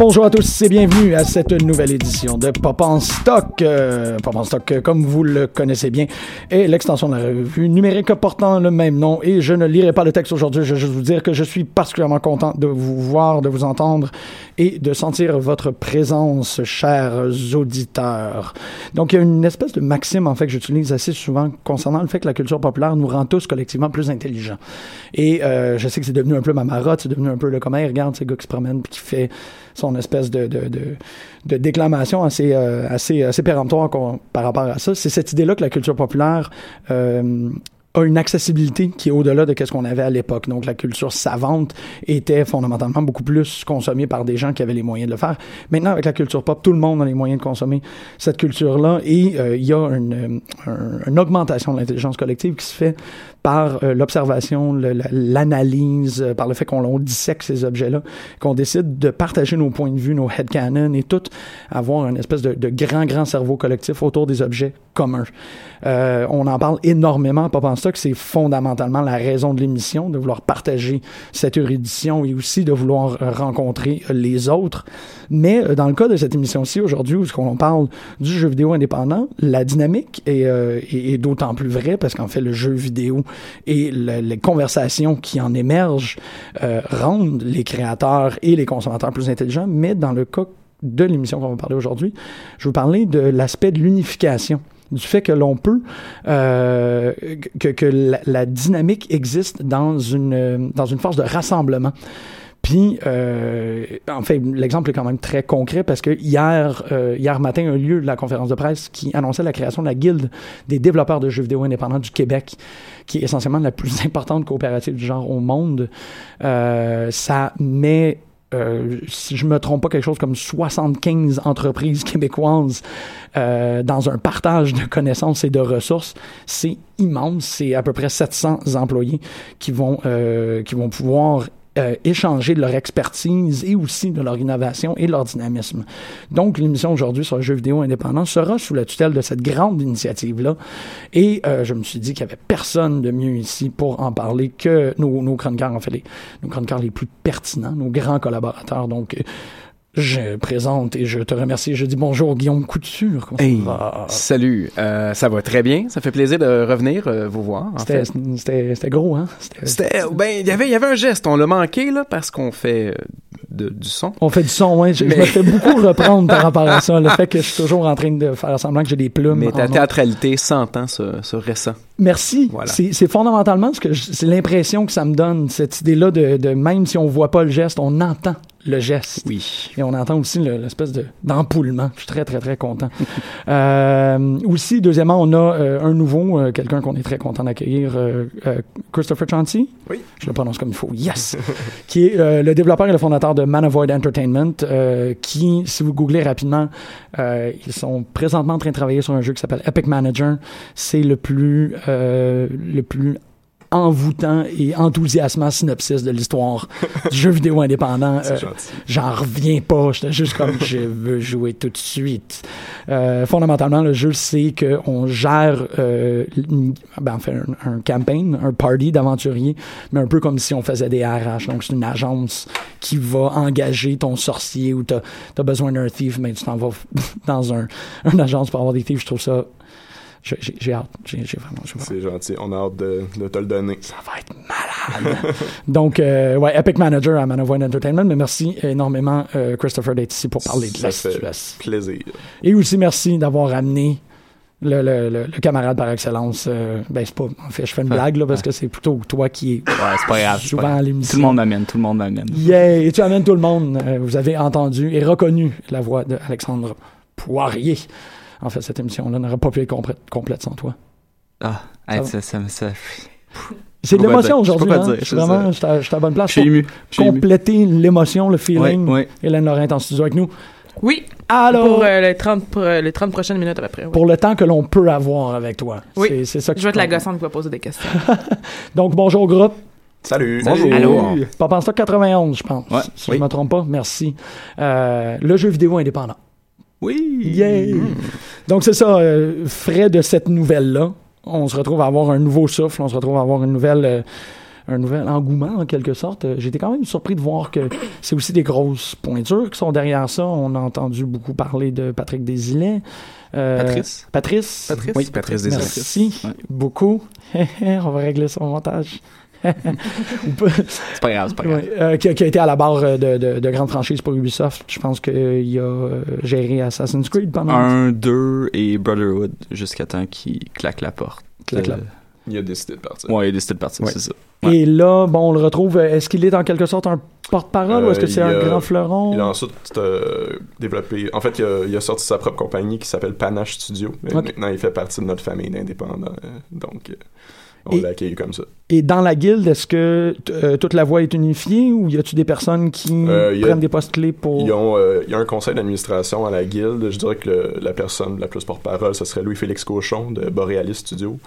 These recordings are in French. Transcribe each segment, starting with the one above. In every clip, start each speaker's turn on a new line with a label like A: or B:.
A: Bonjour à tous et bienvenue à cette nouvelle édition de Pop en Stock. Euh, Pop en Stock, euh, comme vous le connaissez bien, est l'extension de la revue numérique portant le même nom. Et je ne lirai pas le texte aujourd'hui, je vais juste vous dire que je suis particulièrement content de vous voir, de vous entendre et de sentir votre présence, chers auditeurs. Donc, il y a une espèce de maxime, en fait, que j'utilise assez souvent concernant le fait que la culture populaire nous rend tous collectivement plus intelligents. Et euh, je sais que c'est devenu un peu ma marotte, c'est devenu un peu le comment, regarde ces gars qui se promènent puis qui fait son espèce de, de, de, déclamation assez, euh, assez, assez péremptoire par rapport à ça. C'est cette idée-là que la culture populaire euh, a une accessibilité qui est au-delà de ce qu'on avait à l'époque. Donc, la culture savante était fondamentalement beaucoup plus consommée par des gens qui avaient les moyens de le faire. Maintenant, avec la culture pop, tout le monde a les moyens de consommer cette culture-là et euh, il y a une, un- une augmentation de l'intelligence collective qui se fait par euh, l'observation, l'analyse, euh, par le fait qu'on on dissèque ces objets-là, qu'on décide de partager nos points de vue, nos headcanons et tout, avoir une espèce de, de grand, grand cerveau collectif autour des objets communs. Euh, on en parle énormément Pop en Stock, c'est fondamentalement la raison de l'émission, de vouloir partager cette érudition et aussi de vouloir euh, rencontrer euh, les autres. Mais euh, dans le cas de cette émission-ci aujourd'hui, où on parle du jeu vidéo indépendant, la dynamique est, d'autant plus vraie parce qu'en fait, le jeu vidéo et le- les conversations qui en émergent rendent les créateurs et les consommateurs plus intelligents. Mais dans le cas de l'émission qu'on va parler aujourd'hui, je vais vous parler de l'aspect de l'unification du fait que l'on peut euh, que, que la, dynamique existe dans une dans une force de rassemblement. Puis, euh, en fait, l'exemple est quand même très concret parce que hier, euh, hier matin, a eu lieu la conférence de presse qui annonçait la création de la Guilde des développeurs de jeux vidéo indépendants du Québec, qui est essentiellement la plus importante coopérative du genre au monde. Euh, ça met euh, si je me trompe pas, quelque chose comme 75 entreprises québécoises euh, dans un partage de connaissances et de ressources. C'est immense. C'est à peu près 700 employés qui vont, euh, qui vont pouvoir euh, échanger de leur expertise et aussi de leur innovation et leur dynamisme. Donc, l'émission aujourd'hui sur le jeu vidéo indépendant sera sous la tutelle de cette grande initiative-là. Et euh, je me suis dit qu'il n'y avait personne de mieux ici pour en parler que nos, nos chroniqueurs, en fait, les, nos chroniqueurs les plus pertinents, nos grands collaborateurs. Donc, euh, je présente et je te remercie. Je dis bonjour Guillaume Couture.
B: Hey,
A: va?
B: salut. Euh, ça va très bien. Ça fait plaisir de revenir euh, vous voir.
A: C'était gros, hein? C'était-
B: C'était, ben, il y avait, il y avait un geste. On l'a manqué là parce qu'on fait euh, de- du son.
A: On fait du son, ouais. Je, me fais beaucoup reprendre par rapport à ça. Le fait que je suis toujours en train de faire semblant que j'ai des plumes.
B: Mais ta théâtralité s'entend ce, ce récent.
A: Merci.
B: Voilà.
A: C'est fondamentalement ce que c'est l'impression que ça me donne, cette idée-là de, de même si on voit pas le geste, on entend le geste.
B: Oui.
A: Et on entend aussi le- l'espèce de d'empoulement. Je suis très, très, très content. euh, aussi, deuxièmement, on a euh, un nouveau, euh, quelqu'un qu'on est très content d'accueillir, euh, euh, Christopher Chauncey.
B: Oui.
A: Je le prononce comme il faut. Yes! qui est euh, le développeur et le fondateur de Man Avoid Entertainment, euh, qui, si vous googlez rapidement, euh, ils sont présentement en train de travailler sur un jeu qui s'appelle Epic Manager. C'est le plus, euh, le plus envoûtant et enthousiasmant synopsis de l'histoire du jeu vidéo indépendant. Euh. J'en reviens pas. J'étais juste comme je veux jouer tout de suite. Euh, fondamentalement, le jeu, c'est qu'on gère euh, ben, en fait, un, un campaign, un party d'aventuriers, mais un peu comme si on faisait des RH. Donc, c'est une agence qui va engager ton sorcier ou t'as as besoin d'un thief, mais tu t'en vas dans un, une agence pour avoir des thieves. Je trouve ça. J'ai- hâte. J'ai vraiment. vraiment-
B: C'est gentil. On a hâte de, de te le donner.
A: ça va être malade. Donc, euh, ouais, Epic Manager à Man of Wayne Entertainment, mais merci énormément, euh, Christopher, d'être ici pour parler de
B: Ça
A: la
B: fait
A: situation.
B: plaisir.
A: Et aussi, merci d'avoir amené le, le, le, le camarade par excellence. euh, ben, c'est pas. En fait, je fais une blague, là, parce que c'est plutôt toi qui est
C: Ouais, c'est pas grave. c'est
A: souvent
C: pas grave.
A: à
C: Tout le monde m'amène, tout le monde m'amène.
A: Yeah! Et tu amènes tout le monde. Euh, vous avez entendu et reconnu la voix d'Alexandre Poirier. En fait, cette émission-là n'aurait pas pu être complète, complète sans toi.
C: Ah,
A: Ça
C: hey, ça, ça, ça,
A: C'est de l'émotion
C: dire. Je peux
A: aujourd'hui.
C: pas
A: hein?
C: dire,
A: Je suis vraiment, je suis à- à bonne place
C: je suis
A: pour
C: ému.
A: Compléter l'émotion, le feeling.
C: ouais.
A: Hélène Laurent est en studio avec nous.
D: Oui,
A: Alors,
D: pour
A: pour,
D: euh, les, 30, pour, euh, les 30 prochaines minutes à peu près. oui.
A: le temps que l'on peut avoir avec toi.
D: Oui.
A: C'est, ça que
D: Je vais être la gossante qui va poser des questions.
A: Donc, bonjour groupe.
B: Salut.
A: Bonjour.
C: Allô.
A: Papa en stock 91, je pense.
C: Ouais.
A: Si
C: Oui.
A: je me trompe pas, merci. Euh, le jeu vidéo indépendant.
C: Oui.
A: Yeah! Donc, c'est ça, euh, frais de cette nouvelle-là. On se retrouve à avoir un nouveau souffle, on se retrouve à avoir une nouvelle. euh, un nouvel engouement en quelque sorte. Euh, J'étais quand même surpris de voir que c'est aussi des grosses pointures qui sont derrière ça. On a entendu beaucoup parler de Patrick Desilets. Euh,
C: Patrice.
A: Patrice.
B: Patrice?
C: Oui, Patrice Desilets.
A: Merci
C: Ouais.
A: beaucoup. On va régler son montage.
C: C'est pas grave, c'est pas grave.
A: Ouais, euh, qui, a, qui a été à la barre euh, de, de, de grandes franchises pour Ubisoft. Je pense qu'il a euh, géré Assassin's Creed pendant
C: Un, deux et Brotherhood jusqu'à temps qu'il claque la porte.
A: Claque la-
B: Il a décidé de partir.
C: Ouais, il a décidé de partir,
A: Ouais.
C: c'est ça. Ouais.
A: Et là, bon, on le retrouve. Est-ce qu'il est en quelque sorte un porte-parole
B: Euh,
A: ou est-ce que c'est un
B: a-
A: grand fleuron?
B: Il a ensuite euh, développé. En fait, il a, il a sorti sa propre compagnie qui s'appelle Panache Studio. Maintenant, il fait partie de notre famille d'indépendants. euh, donc, euh, on
A: Et-
B: l'a accueilli comme ça.
A: Et dans la guilde, est-ce que euh, toute la voix est unifiée ou y a-tu des personnes qui
B: Euh, il a-
A: prennent des postes clés pour.
B: Ont, euh, il y a un conseil d'administration à la guilde. Je dirais que le- la personne la plus porte-parole, ce serait Louis-Félix Cochon de Borealis Studio,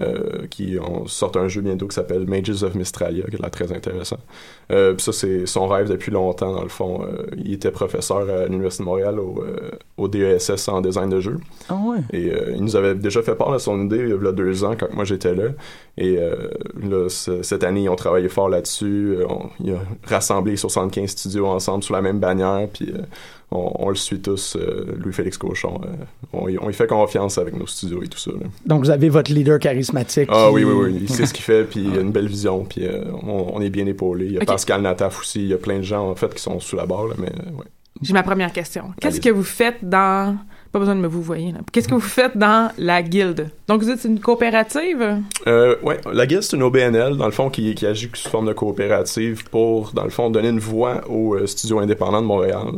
B: euh, qui ont, sort un jeu bientôt qui s'appelle Mages of Mistralia, qui a l'air très intéressant. Euh, puis ça, c'est son rêve depuis longtemps, dans le fond. Euh, il était professeur à l'Université de Montréal au, au DESS en design de jeu.
A: Ah ouais.
B: Et il nous avait déjà fait part de son idée il y a deux ans, quand moi j'étais là. Et là, ce- cette année, ils ont travaillé fort là-dessus. On- il a rassemblé 75 studios ensemble sous la même bannière. Puis on, on le suit tous, euh, Louis-Félix Cochon. euh, on, y- on y fait confiance avec nos studios et tout ça. là.
A: Donc vous avez votre leader charismatique.
B: Ah
A: qui-
B: oui, oui, oui. Il sait ce qu'il fait, puis il a une belle vision, puis euh, on, on est bien épaulé. Il y a. Pascal Nataf aussi. Il y a plein de gens, en fait, qui sont sous la barre, là, mais euh, ouais.
D: J'ai ma première question. Qu'est-ce que vous faites dans... Pas besoin de me vous voyez. Qu'est-ce que vous faites dans la guilde? Donc, vous êtes une coopérative?
B: Euh, ouais, la guilde, c'est une OBNL, dans le fond, qui, qui agit sous forme de coopérative pour, dans le fond, donner une voix aux euh, studios indépendants de Montréal.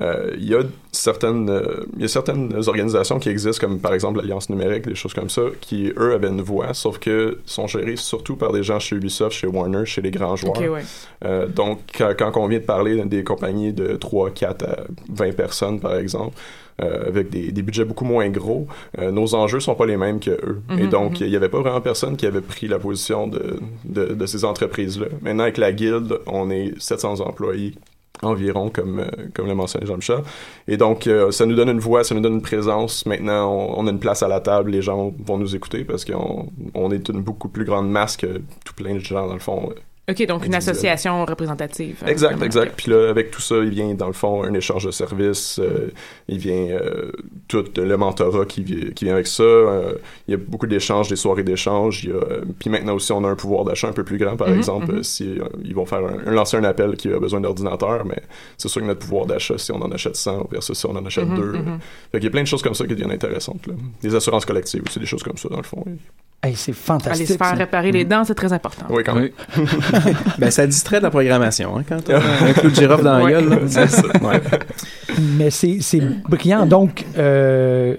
B: Euh, Il y a certaines, y a certaines organisations qui existent, comme par exemple l'Alliance numérique, des choses comme ça, qui, eux, avaient une voix, sauf que sont gérées surtout par des gens chez Ubisoft, chez Warner, chez les grands joueurs.
D: Ouais.
B: Donc, quand, quand on vient de parler des compagnies de 3, 4 à 20 personnes, par exemple, euh, avec des, des budgets beaucoup moins gros, euh, nos enjeux sont pas les mêmes que eux. Et
D: Mhm,
B: donc,
D: mhm.
B: il y avait pas vraiment personne qui avait pris la position de, de, de ces entreprises-là. Maintenant, avec la guilde, on est 700 employés environ, comme, euh, comme l'a mentionné Jean-Michel. Et donc, euh, ça nous donne une voix, ça nous donne une présence. Maintenant, on, on a une place à la table, les gens vont nous écouter parce qu'on on est une beaucoup plus grande masse que tout plein de gens, dans le fond,
D: OK, donc une association représentative.
B: Exact,
D: Vraiment.
B: exact. Puis là, avec tout ça, il vient, dans le fond, un échange de services. euh, il vient euh, tout le mentorat qui, qui vient avec ça. euh, il y a beaucoup d'échanges, des soirées d'échange. Il y a, euh, puis maintenant aussi, on a un pouvoir d'achat un peu plus grand, par
D: Mhm,
B: exemple,
D: mhm.
B: si euh, ils vont faire un, lancer un appel qui a besoin d'ordinateur, mais c'est sûr que notre pouvoir d'achat, si on en achète 100 versus si on en achète
D: Mhm,
B: deux.
D: mhm.
B: euh, fait qu'il y a plein de choses comme ça qui deviennent intéressantes. Là. Des assurances collectives aussi, des choses comme ça, dans le fond. Oui,
A: Hey, c'est
D: Aller
A: fantastique.
D: se faire
A: ça.
D: réparer les dents, c'est très important.
B: Oui, quand même.
C: Oui.
E: Ben, ça distrait de la programmation, hein, quand on a un clou de girofle dans la gueule. là.
B: C'est ça.
E: Ouais.
A: Mais c'est c'est brillant. Donc, euh,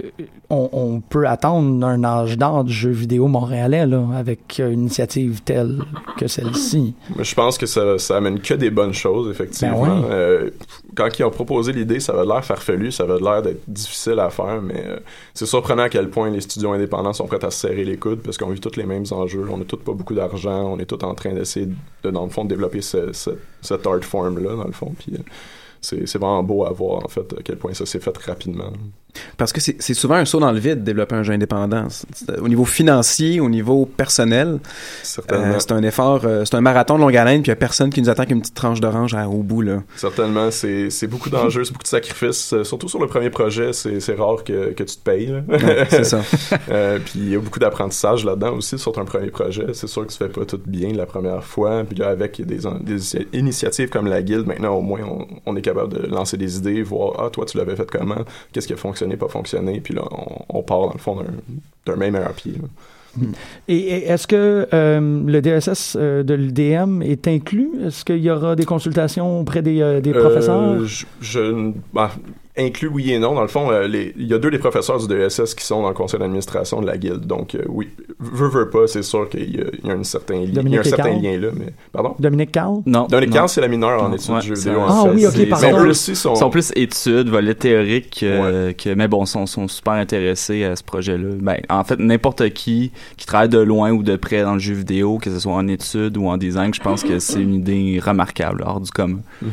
A: on, on peut attendre un âge d'or du jeu vidéo montréalais là, avec une initiative telle que celle-ci.
B: Je pense que ça, ça amène que des bonnes choses, effectivement.
A: Ben oui.
B: Euh, quand ils ont proposé l'idée, ça avait l'air farfelu, ça avait l'air d'être difficile à faire, mais euh, c'est surprenant à quel point les studios indépendants sont prêts à se serrer les coudes parce qu'on vit tous les mêmes enjeux. On a tous pas beaucoup d'argent, on est tous en train d'essayer, de, dans le fond, de développer ce, ce- cette art form-là, dans le fond. Puis, euh, c'est vraiment beau à voir, en fait, à quel point ça s'est fait rapidement.
E: Parce que c'est souvent un saut dans le vide de développer un jeu indépendant. C'est- Au niveau financier, au niveau personnel, euh, c'est un effort, euh, c'est un marathon de longue haleine, puis il n'y a personne qui nous attend qu'une petite tranche d'orange au bout. Là.
B: Certainement, c'est beaucoup d'enjeux, c'est beaucoup de sacrifices. Euh, surtout sur le premier projet, c'est rare que, que tu te payes.
E: Ouais, c'est ça.
B: Euh, puis il y a beaucoup d'apprentissage là-dedans aussi sur ton premier projet. C'est sûr que tu fais pas tout bien la première fois. Puis là, avec des, initiatives comme la guilde, maintenant au moins on, on est capable de lancer des idées, voir ah toi tu l'avais fait comment, qu'est-ce qui a fonctionné, pas fonctionné. Puis là on, on part dans le fond d'un- même meilleur pied. là.
A: Et, et est-ce que euh, le DSS euh, de l'UDM est inclus? Est-ce qu'il y aura des consultations auprès des, euh, des professeurs?
B: je, je- bah, inclus oui et non. Dans le fond, euh, les- il y a deux des professeurs du DSS qui sont dans le conseil d'administration de la guilde. Donc, euh, oui, veux, veux pas, c'est sûr qu'il y a, il y a un certain, li- il y a
A: Dominique
B: un certain
A: Écarle?
B: lien là. Mais, pardon?
A: Dominique Carl?
C: Non.
B: Dominique. Carl, c'est la mineure en études
C: ouais,
B: de jeux vidéo.
A: Ah
B: fait.
A: oui, ok, pardon.
B: Eux aussi sont...
C: Ils sont plus études, volets théoriques, euh, que, mais bon, sont, sont super intéressés à ce projet-là. Ben, en fait, n'importe qui qui travaille de loin ou de près dans le jeu vidéo, que ce soit en études ou en design, je pense que c'est une idée remarquable, hors du commun.
B: Mhm.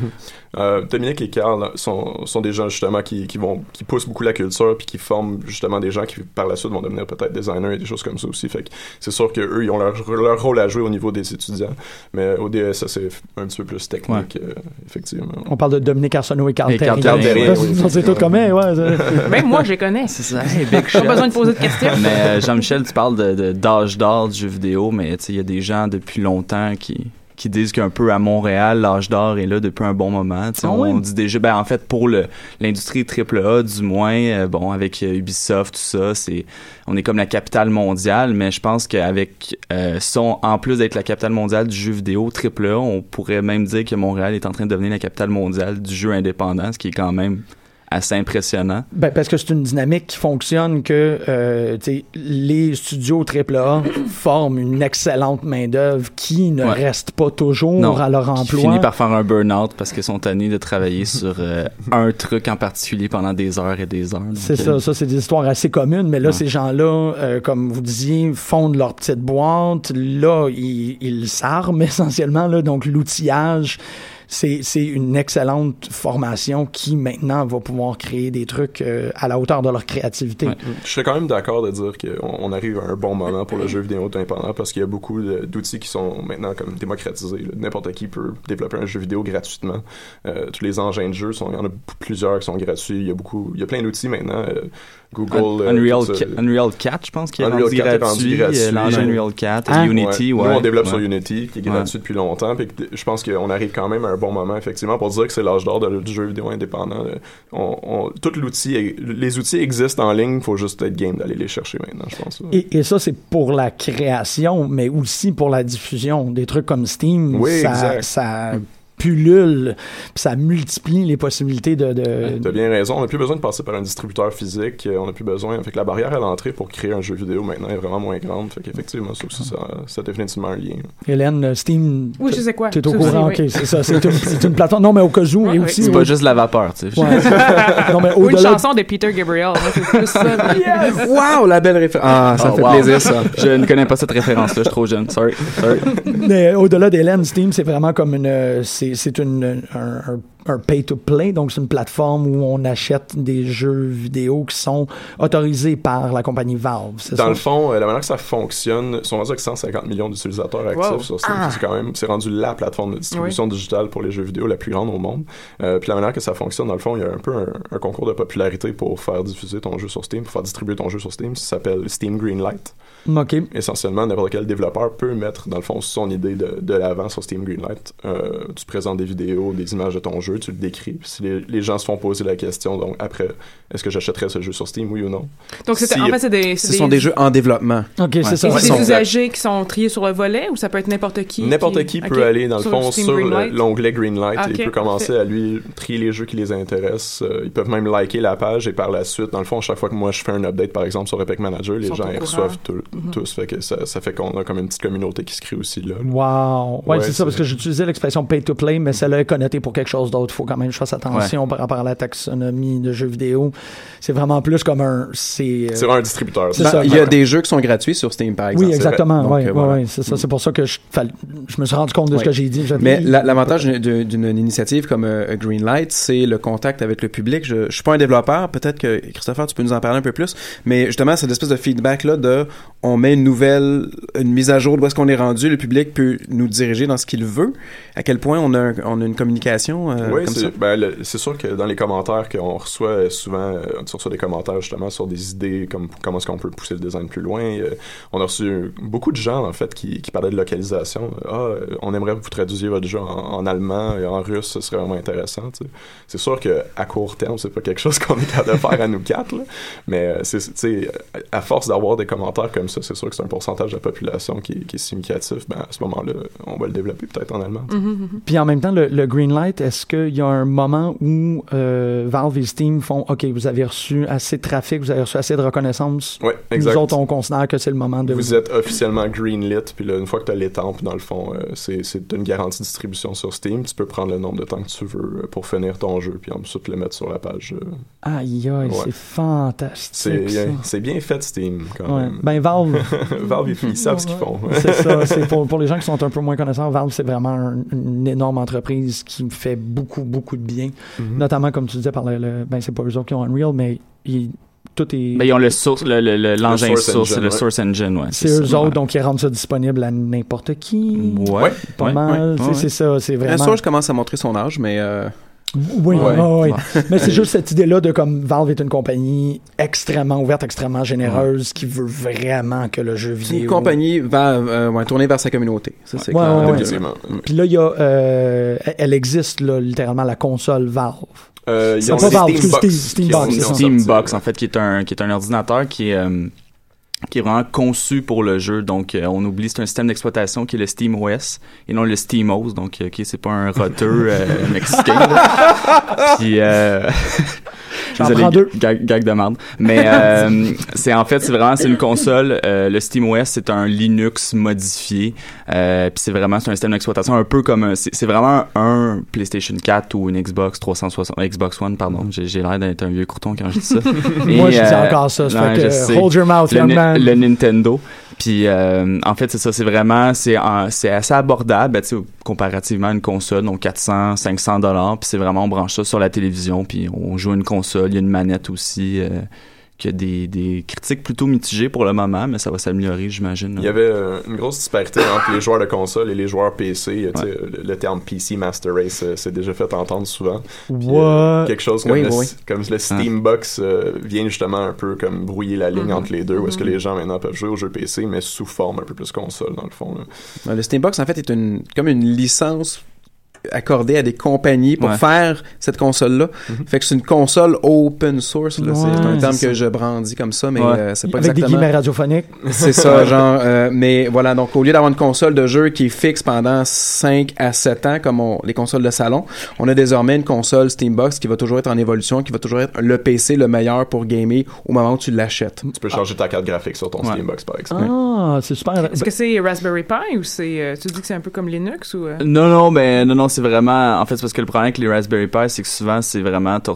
B: Euh, Dominique et Carl sont, sont des gens justement qui, qui vont qui poussent beaucoup la culture puis qui forment justement des gens qui par la suite vont devenir peut-être designers et des choses comme ça aussi. Fait que c'est sûr que eux ils ont leur, leur rôle à jouer au niveau des étudiants, mais au DSS c'est un petit peu plus technique euh, effectivement.
A: On parle de Dominique Arsenault et
B: oui,
A: Ça, c'est tout comme, ouais. ça-
D: Même moi, je les connais.
C: C'est ça. Hey, big
D: Pas besoin de poser de questions.
C: Mais euh, Jean-Michel, tu parles de, de- d'âge d'or du jeu vidéo, mais il y a des gens depuis longtemps qui qui disent qu'un peu à Montréal, l'âge d'or est là depuis un bon moment.
A: Ah
C: on, dit déjà, ben en fait pour le l'industrie AAA du moins, euh, bon avec euh, Ubisoft tout ça, c'est on est comme la capitale mondiale, mais je pense qu'avec euh, en plus d'être la capitale mondiale du jeu vidéo AAA, on pourrait même dire que Montréal est en train de devenir la capitale mondiale du jeu indépendant, ce qui est quand même assez impressionnant.
A: Ben, parce que c'est une dynamique qui fonctionne que euh, les studios AAA forment une excellente main-d'œuvre qui ne
C: Ouais.
A: reste pas toujours
C: Non,
A: à leur
C: qui
A: emploi.
C: finit par faire un burn-out parce qu'ils sont tannés de travailler sur euh, un truc en particulier pendant des heures et des heures.
A: C'est
C: euh,
A: ça, ça c'est des histoires assez communes, mais là
C: Ouais.
A: ces gens-là, euh, comme vous disiez, fondent leur petite boîte. Là, ils ils s'arment essentiellement, là, donc l'outillage. C'est, une excellente formation qui maintenant va pouvoir créer des trucs euh, à la hauteur de leur créativité.
B: Je serais quand même d'accord de dire qu'on on arrive à un bon moment pour le jeu vidéo indépendant parce qu'il y a beaucoup d'outils qui sont maintenant comme démocratisés. N'importe qui peut développer un jeu vidéo gratuitement. Euh, tous les engins de jeu, il y en a plusieurs qui sont gratuits. Il y a beaucoup, il y a plein d'outils maintenant. euh, Google, euh,
C: Unreal, Unreal 4, je pense, qui est
B: Unreal
C: rendu
B: 4 est rendu
C: gratuit.
B: gratuit.
C: euh, L'engin. Unreal 4,
A: Ah.
C: Unity, ouais.
B: Nous, on développe
C: ouais.
B: sur Unity, qui est
C: Ouais.
B: gratuit depuis longtemps. Puis je pense qu'on arrive quand même à un bon moment, effectivement, pour dire que c'est l'âge d'or du jeu vidéo indépendant. On, on- tout l'outil, les outils existent en ligne, il faut juste être game d'aller les chercher maintenant, je pense.
A: Et, et ça, c'est pour la création, mais aussi pour la diffusion. Des trucs comme Steam,
B: Oui,
A: ça,
B: exact.
A: ça pullule, puis ça multiplie les possibilités de... de-
B: T'as bien raison, on n'a plus besoin de passer par un distributeur physique, euh, on n'a plus besoin. Fait que la barrière à l'entrée pour créer un jeu vidéo maintenant est vraiment moins grande. Fait qu'effectivement, ça aussi, ça, ça a définitivement un lien.
A: Hélène, euh, Steam...
D: Oui, je sais quoi.
A: T'es au courant, ok, c'est ça. C'est une, plateforme. Non, mais au cas où,
D: Ouais,
A: et
D: ouais.
A: aussi.
C: C'est pas juste la vapeur, tu sais.
A: Ouais. non, mais
D: Ou une chanson de Peter Gabriel. Moi, c'est plus ça. mais-
E: Wow, la belle référence. Ah, ça
C: Oh,
E: fait
C: wow.
E: plaisir, ça.
C: Je ne connais pas cette référence-là, je suis trop jeune. Sorry. Sorry.
A: Mais au-delà d'Hélène, Steam, c'est vraiment comme une. euh, C'est c'est un- un pay-to-play, donc c'est une plateforme où on achète des jeux vidéo qui sont autorisés par la compagnie Valve. c'est
B: Dans
A: ça?
B: le fond, euh, la manière que ça fonctionne, ils sont rendus avec 150 millions d'utilisateurs actifs
D: Wow.
B: sur Steam.
A: Ah.
B: C'est quand même, c'est rendu la plateforme de distribution digitale pour les jeux vidéo la plus grande au monde. Euh, puis la manière que ça fonctionne, dans le fond, il y a un peu un, un concours de popularité pour faire diffuser ton jeu sur Steam, pour faire distribuer ton jeu sur Steam. Ça s'appelle Steam Greenlight.
A: OK.
B: essentiellement n'importe quel développeur peut mettre dans le fond son idée de, de l'avant sur Steam Greenlight. Euh, tu présentes des vidéos, des images de ton jeu jeu, tu le décris. Puis si les, les gens se font poser la question, donc après, est-ce que j'achèterais ce jeu sur Steam, oui ou non?
D: Donc, c'était-
B: Si-
D: en fait, c'est des,
E: Ce sont des jeux en développement.
A: Ok,
E: Ouais.
A: c'est ça.
B: Ouais,
D: c'est
B: sont-
D: des usagers qui sont triés sur le volet ou ça peut être n'importe qui?
B: N'importe qui peut aller, dans le fond,
D: Steam
B: sur l'onglet Greenlight
D: Ah,
B: et il peut commencer à lui trier les jeux qui les intéressent. Euh, ils peuvent même liker la page et par la suite, dans le fond, chaque fois que moi je fais un update, par exemple, sur Epic Manager, les gens reçoivent tout-
D: Mhm.
B: tous. Fait que ça, ça fait qu'on a comme une petite communauté qui se crée aussi là.
A: Wow. Ouais,
B: Ouais,
A: c'est ça, parce que j'utilisais l'expression pay to play, mais celle-là est connotée pour quelque chose d'autre. Il faut quand même que je fasse attention par rapport à la taxonomie de jeux vidéo. C'est vraiment plus comme un. C'est. euh,
B: C'est vraiment un distributeur.
A: C'est
E: Ben,
A: ça.
E: il y a des jeux qui sont gratuits sur Steam, par exemple.
A: Oui, exactement. Ouais,
E: euh,
A: ouais,
E: voilà.
A: ouais, c'est ça. C'est pour ça que je, je me suis rendu compte de ce que j'ai dit.
E: Mais la- l'avantage d'une- initiative comme euh, Greenlight, c'est le contact avec le public. Je, je suis pas un développeur, peut-être que Christopher, tu peux nous en parler un peu plus. Mais justement, cette espèce de feedback là de, on met une nouvelle, une mise à jour de où est-ce qu'on est rendu, le public peut nous diriger dans ce qu'il veut. À quel point on a, on a une communication euh,
B: oui,
E: comme
B: c'est
E: ça?
B: ben, c'est sûr que dans les commentaires qu'on reçoit euh, souvent, euh, on reçoit des commentaires justement sur des idées comme comment est-ce qu'on peut pousser le design plus loin. Euh, on a reçu beaucoup de gens en fait qui, qui parlaient de localisation. Ah, on aimerait que vous traduisiez votre jeu en, en allemand et en russe, ce serait vraiment intéressant. tu sais. C'est sûr que à court terme, c'est pas quelque chose qu'on est capable de faire à nous quatre, là. mais c'est, tu sais, à force d'avoir des commentaires comme ça, c'est sûr que c'est un pourcentage de la population qui, est- qui est significatif. Ben, à ce moment-là, on va le développer peut-être en allemand.
A: Puis en même temps, le, le Greenlight, est-ce qu'il y a un moment où euh, Valve et Steam font OK, vous avez reçu assez de trafic, vous avez reçu assez de reconnaissance.
B: Ouais, exact.
A: Nous autres, on considère que c'est le moment de.
B: Vous êtes officiellement greenlit, puis là, une fois que tu as l'étampe, dans le fond, euh, c'est une garantie de distribution sur Steam. Tu peux prendre le nombre de temps que tu veux euh, pour finir ton jeu, puis ensuite le mettre sur la page.
A: Aïe, aïe,
B: Ouais.
A: c'est fantastique.
B: C'est bien fait, Steam, quand
A: Ouais.
B: même.
A: Ben Valve,
B: Valve, ils, ils savent ce qu'ils font.
A: c'est ça. C'est pour, pour les gens qui sont un peu moins connaissants, Valve, c'est vraiment un- une énorme entreprise qui me fait beaucoup, beaucoup de bien.
B: Mhm.
A: Notamment, comme tu disais, par le, le- ben c'est pas eux autres qui ont Unreal, mais tout est.
C: Ben, ils ont le source, le- le- le- l'engin
B: source
C: source,
B: engine,
C: le
B: ouais.
C: source engine, ouais.
A: c'est eux
C: ça,
A: autres,
C: ouais.
A: donc ils rendent ça disponible à n'importe qui.
C: Ouais.
A: Pas
C: ouais,
A: mal. C'est ça, c'est vraiment.
E: Source commence à montrer son âge, mais euh,
A: Oui,
E: Ouais.
A: ouais. mais c'est juste cette idée-là de comme Valve est une compagnie extrêmement ouverte, extrêmement généreuse, qui veut vraiment que le jeu
E: c'est une
A: vidéo.
E: compagnie va euh, ouais, tourner vers sa communauté. Ça, c'est
A: Ouais,
E: clair.
A: ouais, ouais.
B: Effectivement.
A: Puis là, il y a, euh, elle existe là, littéralement la console Valve.
B: Euh, ils
A: C'est
B: ont
A: Valve,
B: Steam
A: Steam-
B: ont-
A: Steambox,
C: Steambox, en fait, qui est un, qui est un ordinateur qui est, euh, qui est vraiment conçu pour le jeu. Donc, euh, on oublie, c'est un système d'exploitation qui est le SteamOS et non le SteamOS. Donc, euh, ok, c'est pas un roteux euh, mexicain. Puis, euh, désolé. Gag, gag de merde. Mais euh, c'est en fait, c'est vraiment, c'est une console. euh, le SteamOS, c'est un Linux modifié. Euh, puis c'est vraiment, c'est un système d'exploitation un peu comme un, c'est vraiment un PlayStation 4 ou une Xbox 360, Xbox One, pardon. J'ai l'air d'être un vieux courton quand je dis ça.
A: Moi,
C: Et,
A: je dis
C: euh,
A: encore ça. ça
C: non,
A: fait que, hold your mouth,
C: le,
A: young man.
C: le Nintendo. Puis euh, en fait, c'est ça, c'est vraiment c'est c'est assez abordable, ben, tu sais, comparativement à une console, donc 400, 500 dollars, puis c'est vraiment on branche ça sur la télévision, puis on joue à une console, il y a une manette aussi euh, qui a des, des critiques plutôt mitigées pour le moment, mais ça va s'améliorer, j'imagine.
B: Il y avait euh, une grosse disparité entre les joueurs de console et les joueurs PC.
C: Ouais.
B: Le, le terme PC Master Race euh, s'est déjà fait entendre souvent. Puis, euh, quelque chose comme,
E: Oui,
B: le,
E: oui.
B: comme le Steambox euh, vient justement un peu comme brouiller la ligne
D: Mhm.
B: entre les deux, où est-ce que
D: Mhm.
B: les gens maintenant peuvent jouer aux jeux PC, mais sous forme un peu plus console, dans le fond. là.
E: Le Steambox, en fait, est une, comme une licence accordée à des compagnies pour
C: Ouais.
E: faire cette console-là.
B: Mhm.
E: Fait que c'est une console open source. C'est un terme que je brandis comme ça, mais
C: Ouais.
E: euh, c'est pas
A: Avec des guillemets radiophoniques.
E: C'est ça, genre. euh, mais voilà, donc au lieu d'avoir une console de jeu qui est fixe pendant 5 à 7 ans, comme on- les consoles de salon, on a désormais une console Steambox qui va toujours être en évolution, qui va toujours être le PC le meilleur pour gamer au moment où tu l'achètes.
B: Tu peux changer ta carte graphique sur ton
C: Ouais.
B: Steambox, par exemple.
A: Ah, c'est super.
D: Est-ce que c'est Raspberry Pi ou c'est. euh, tu dis que c'est un peu comme Linux ou. euh?
C: Non, non, mais non, non, c'est vraiment. En fait, c'est parce que le problème avec les Raspberry Pi, c'est que souvent, c'est vraiment. tu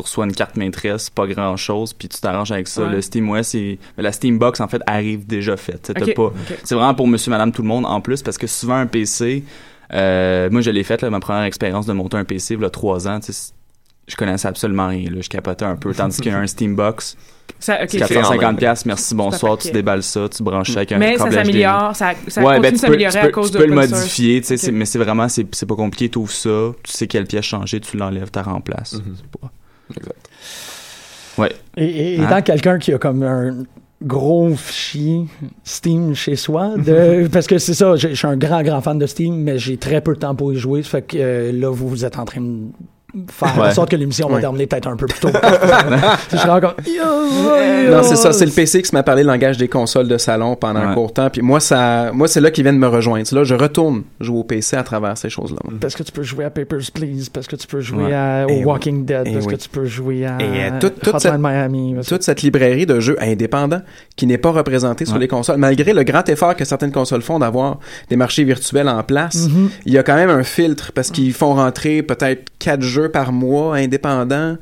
C: reçois une carte maîtresse, pas grand chose, puis tu t'arranges avec ça.
D: Ouais.
C: Le SteamOS, mais la Steambox, en fait, arrive déjà faite. Pas. C'est vraiment pour monsieur, madame, tout le monde en plus, parce que souvent, un PC. euh, moi, je l'ai fait, là, ma première expérience de monter un PC, il y a trois ans, tu sais, je connaissais absolument rien, là, je capotais un peu. Tandis qu'un Steambox,
D: Ça, ok,
B: C'est
D: c'est-
C: 450$, piastres, merci, bonsoir, tu déballes ça, tu branches ça avec un
D: Mais ça s'améliore, ça, ça
C: ouais,
D: continue
C: ben,
D: de
C: tu peux,
D: s'améliorer
C: tu
D: à cause
C: tu
D: de
C: peux le modifier, tu sais, mais c'est vraiment, c'est c'est pas compliqué, tu ouvres ça, tu sais quelle pièce changer, tu l'enlèves, tu la remplaces.
B: Mhm.
C: Pas-
B: Exact.
C: Ouais.
A: Et, et- et
C: Hein?
A: dans quelqu'un qui a comme un gros fichier Steam chez soi, de, parce que c'est ça, je je suis un grand, grand fan de Steam, mais j'ai très peu de temps pour y jouer. Ça fait que euh, là, vous, vous êtes en train faire en sorte que l'émission va
E: Ouais.
A: terminer peut-être un peu plus tôt. je serais comme...
E: Non, c'est ça, c'est le PC qui m'a parlé le langage des consoles de salon pendant un court temps. Puis moi, ça, moi, c'est là qu'ils viennent me rejoindre. C'est là, je retourne jouer au PC à travers ces choses-là.
A: Parce que tu peux jouer à Papers, Please, parce que tu peux jouer
C: Ouais.
A: à, au
E: oui.
A: Walking Dead,
E: Et
A: parce
E: oui.
A: que tu peux jouer à
E: Et, euh, toute- toute
A: Hotline
E: cette-
A: Miami. parce que-
E: Toute cette librairie de jeux indépendants qui n'est pas représentée sur les consoles, malgré le grand effort que certaines consoles font d'avoir des marchés virtuels en place,
A: Mhm.
E: il y a quand même un filtre parce qu'ils font rentrer peut-être quatre jeux par mois indépendants.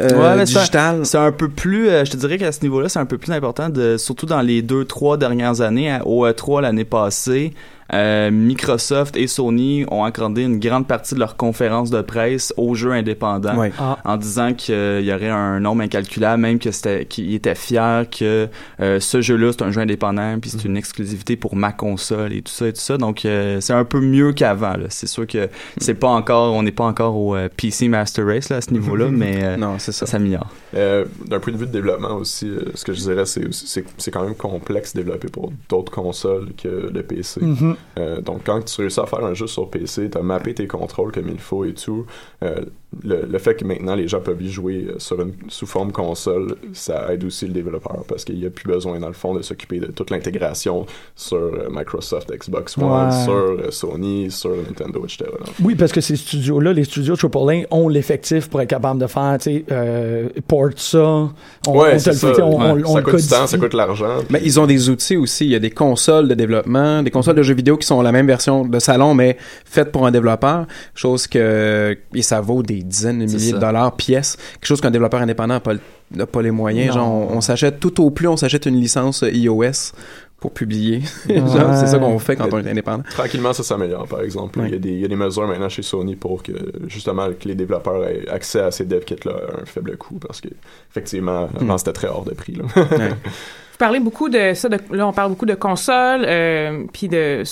E: euh,
C: Ouais,
E: digital.
C: C'est un peu plus, euh, je te dirais qu'à ce niveau-là, c'est un peu plus important, de, surtout dans les deux, trois dernières années. À- Au E3 l'année passée, euh, Microsoft et Sony ont accordé une grande partie de leur conférence de presse aux jeux indépendants.
A: Ah.
C: En disant qu'il y aurait un nombre incalculable, même que c'était, qu'ils étaient fiers que euh, ce jeu-là c'est un jeu indépendant, puis c'est une exclusivité pour ma console et tout ça et tout ça. Donc euh, c'est un peu mieux qu'avant. C'est sûr que c'est pas encore, on n'est pas encore au euh, PC Master Race là, à ce niveau-là, mais euh,
E: Non, c'est
C: ça
E: ça.
C: s'améliore.
B: Euh, D'un point de vue de développement aussi, euh, ce que je dirais, c'est aussi- c'est c'est quand même complexe de développer pour d'autres consoles que le PC.
A: Mhm.
B: Euh, donc, quand tu réussis à faire un jeu sur PC, tu as mappé tes contrôles comme il faut et tout. euh, le, le fait que maintenant les gens peuvent y jouer euh, sur une, sous forme console, ça aide aussi le développeur parce qu'il n'y a plus besoin, dans le fond, de s'occuper de toute l'intégration sur Microsoft, Xbox One,
A: Ouais.
B: sur Sony, sur Nintendo, etc.
A: Oui, parce que ces studios-là, les studios AAA ont l'effectif pour être capable de faire, tu sais, euh, port ça, on,
B: Ouais,
A: on te
B: c'est
A: le
B: ça.
A: fait, on, on,
B: Ouais.
A: on
B: ça
A: le
B: coûte du temps, ça coûte l'argent.
E: Mais ils ont des outils aussi. Il y a des consoles de développement, des consoles de jeux vidéo qui sont la même version de salon, mais faites pour un développeur. Chose que, et ça vaut des dizaines de milliers de dollars pièce. Quelque chose qu'un développeur indépendant n'a pas, pas les moyens.
A: Non.
E: Genre, on, on s'achète tout au plus, on s'achète une licence iOS pour publier.
A: Ouais.
E: c'est ça qu'on fait quand on est indépendant.
B: Tranquillement, ça s'améliore, par exemple.
E: Ouais.
B: Il, y a des, il y a des mesures maintenant chez Sony pour que, justement, que les développeurs aient accès à ces dev kits-là à un faible coût, parce que, effectivement, avant,
E: Hmm.
B: c'était très hors de prix. Là.
E: Ouais.
D: Beaucoup de ça, de, là on parle beaucoup de consoles, euh, puis de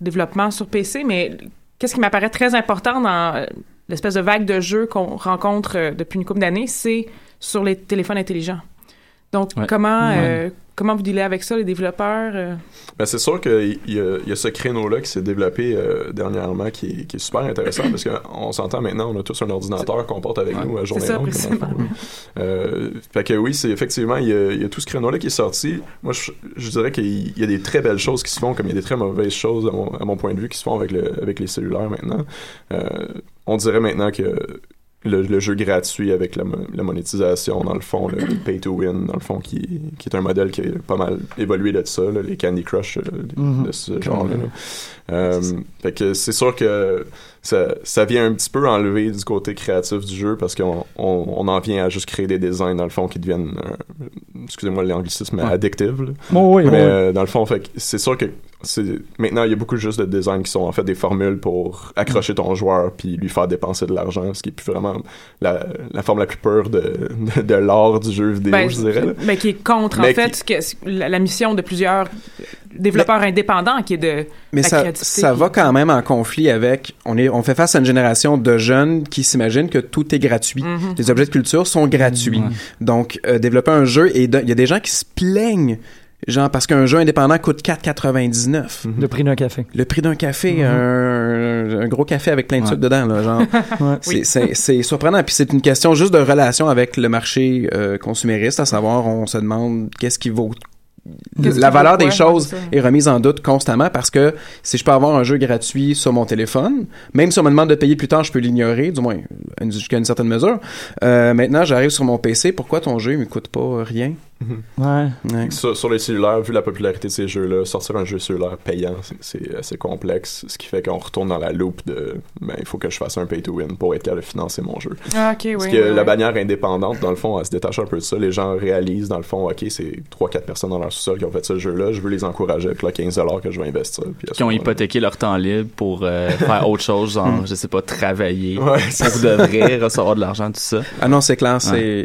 D: développement sur PC, mais qu'est-ce qui m'apparaît très important dans euh, l'espèce de vague de jeux qu'on rencontre euh, depuis une couple d'années, c'est sur les téléphones intelligents. Donc
C: Ouais.
D: comment
C: Ouais.
D: euh, comment vous dealez avec ça les développeurs euh?
B: Ben, c'est sûr qu'il y, y a ce créneau-là qui s'est développé euh, dernièrement qui est, qui est super intéressant parce qu'on s'entend maintenant, on a tous un ordinateur qu'on porte avec
C: Ouais.
B: nous à journée
D: ça,
B: longue. Euh, fait que oui, c'est effectivement, il y, a, il y a tout ce créneau-là qui est sorti. Moi, je, je dirais qu'il y a des très belles choses qui se font, comme il y a des très mauvaises choses, à mon, à mon point de vue, qui se font avec, le, avec les cellulaires maintenant. Euh, on dirait maintenant que le, le jeu gratuit avec la, la monétisation, dans le fond, le, pay to win, dans le fond, qui, qui est un modèle qui a pas mal évolué de ça, là, les Candy Crush euh,
A: Mhm.
B: de ce genre-là. Euh, fait que c'est sûr que ça, ça vient un petit peu enlever du côté créatif du jeu parce qu'on on, on en vient à juste créer des designs, dans le fond, qui deviennent, euh, excusez-moi l'anglicisme, mais
C: Ouais.
B: addictifs.
A: Bon, oui,
B: Mais
A: oui.
B: euh, dans le fond, fait que c'est sûr que c'est maintenant il y a beaucoup juste de designs qui sont en fait des formules pour accrocher ton joueur puis lui faire dépenser de l'argent, ce qui est plus vraiment la, la forme la plus pure de, de, de l'art du jeu vidéo,
D: Ben,
B: je dirais. là.
D: ben, qui est contre en
B: Mais
D: fait
B: qui-
D: ce que- la, la mission de plusieurs développeurs indépendants qui est de
E: Mais
D: la
E: ça, ça va quand même en conflit avec. On est, on fait face à une génération de jeunes qui s'imaginent que tout est gratuit.
D: Mhm.
E: Les objets de culture sont gratuits. Donc, euh, développer un jeu et il y a des gens qui se plaignent, genre parce qu'un jeu indépendant coûte 4,99.
A: Le prix d'un café.
E: Le prix d'un café,
A: Mhm.
E: un, un gros café avec plein de
C: Ouais.
E: sucre dedans, là, genre.
A: Ouais.
E: C'est- c'est surprenant. Puis c'est une question juste de relation avec le marché euh, consumériste, à savoir, on se demande qu'est-ce qui vaut. La valeur des choses est remise en doute constamment parce que si je peux avoir un jeu gratuit sur mon téléphone, même si on me demande de payer plus tard, je peux l'ignorer, du moins jusqu'à une certaine mesure. Euh, maintenant, j'arrive sur mon PC, pourquoi ton jeu me coûte pas rien?
A: Ouais.
E: Ouais.
B: Sur, sur les cellulaires, vu la popularité de ces jeux-là, sortir un jeu cellulaire payant, c'est- assez complexe, ce qui fait qu'on retourne dans la loupe de ben, il faut que je fasse un pay-to-win pour être capable de financer mon jeu.
D: Ah, ok, oui.
B: Parce
D: oui,
B: que la
D: oui.
B: bannière indépendante, dans le fond, elle se détache un peu de ça. Les gens réalisent, dans le fond, OK, c'est 3-4 personnes dans leur sous-sol qui ont fait ce jeu-là, je veux les encourager avec le 15$ que je vais investir.
C: Qui ont hypothéqué leur temps libre pour euh, faire autre chose, genre, je sais pas, travailler
B: Ouais,
C: pour de vrai, recevoir de l'argent, tout ça.
E: Ah non, c'est clair, c'est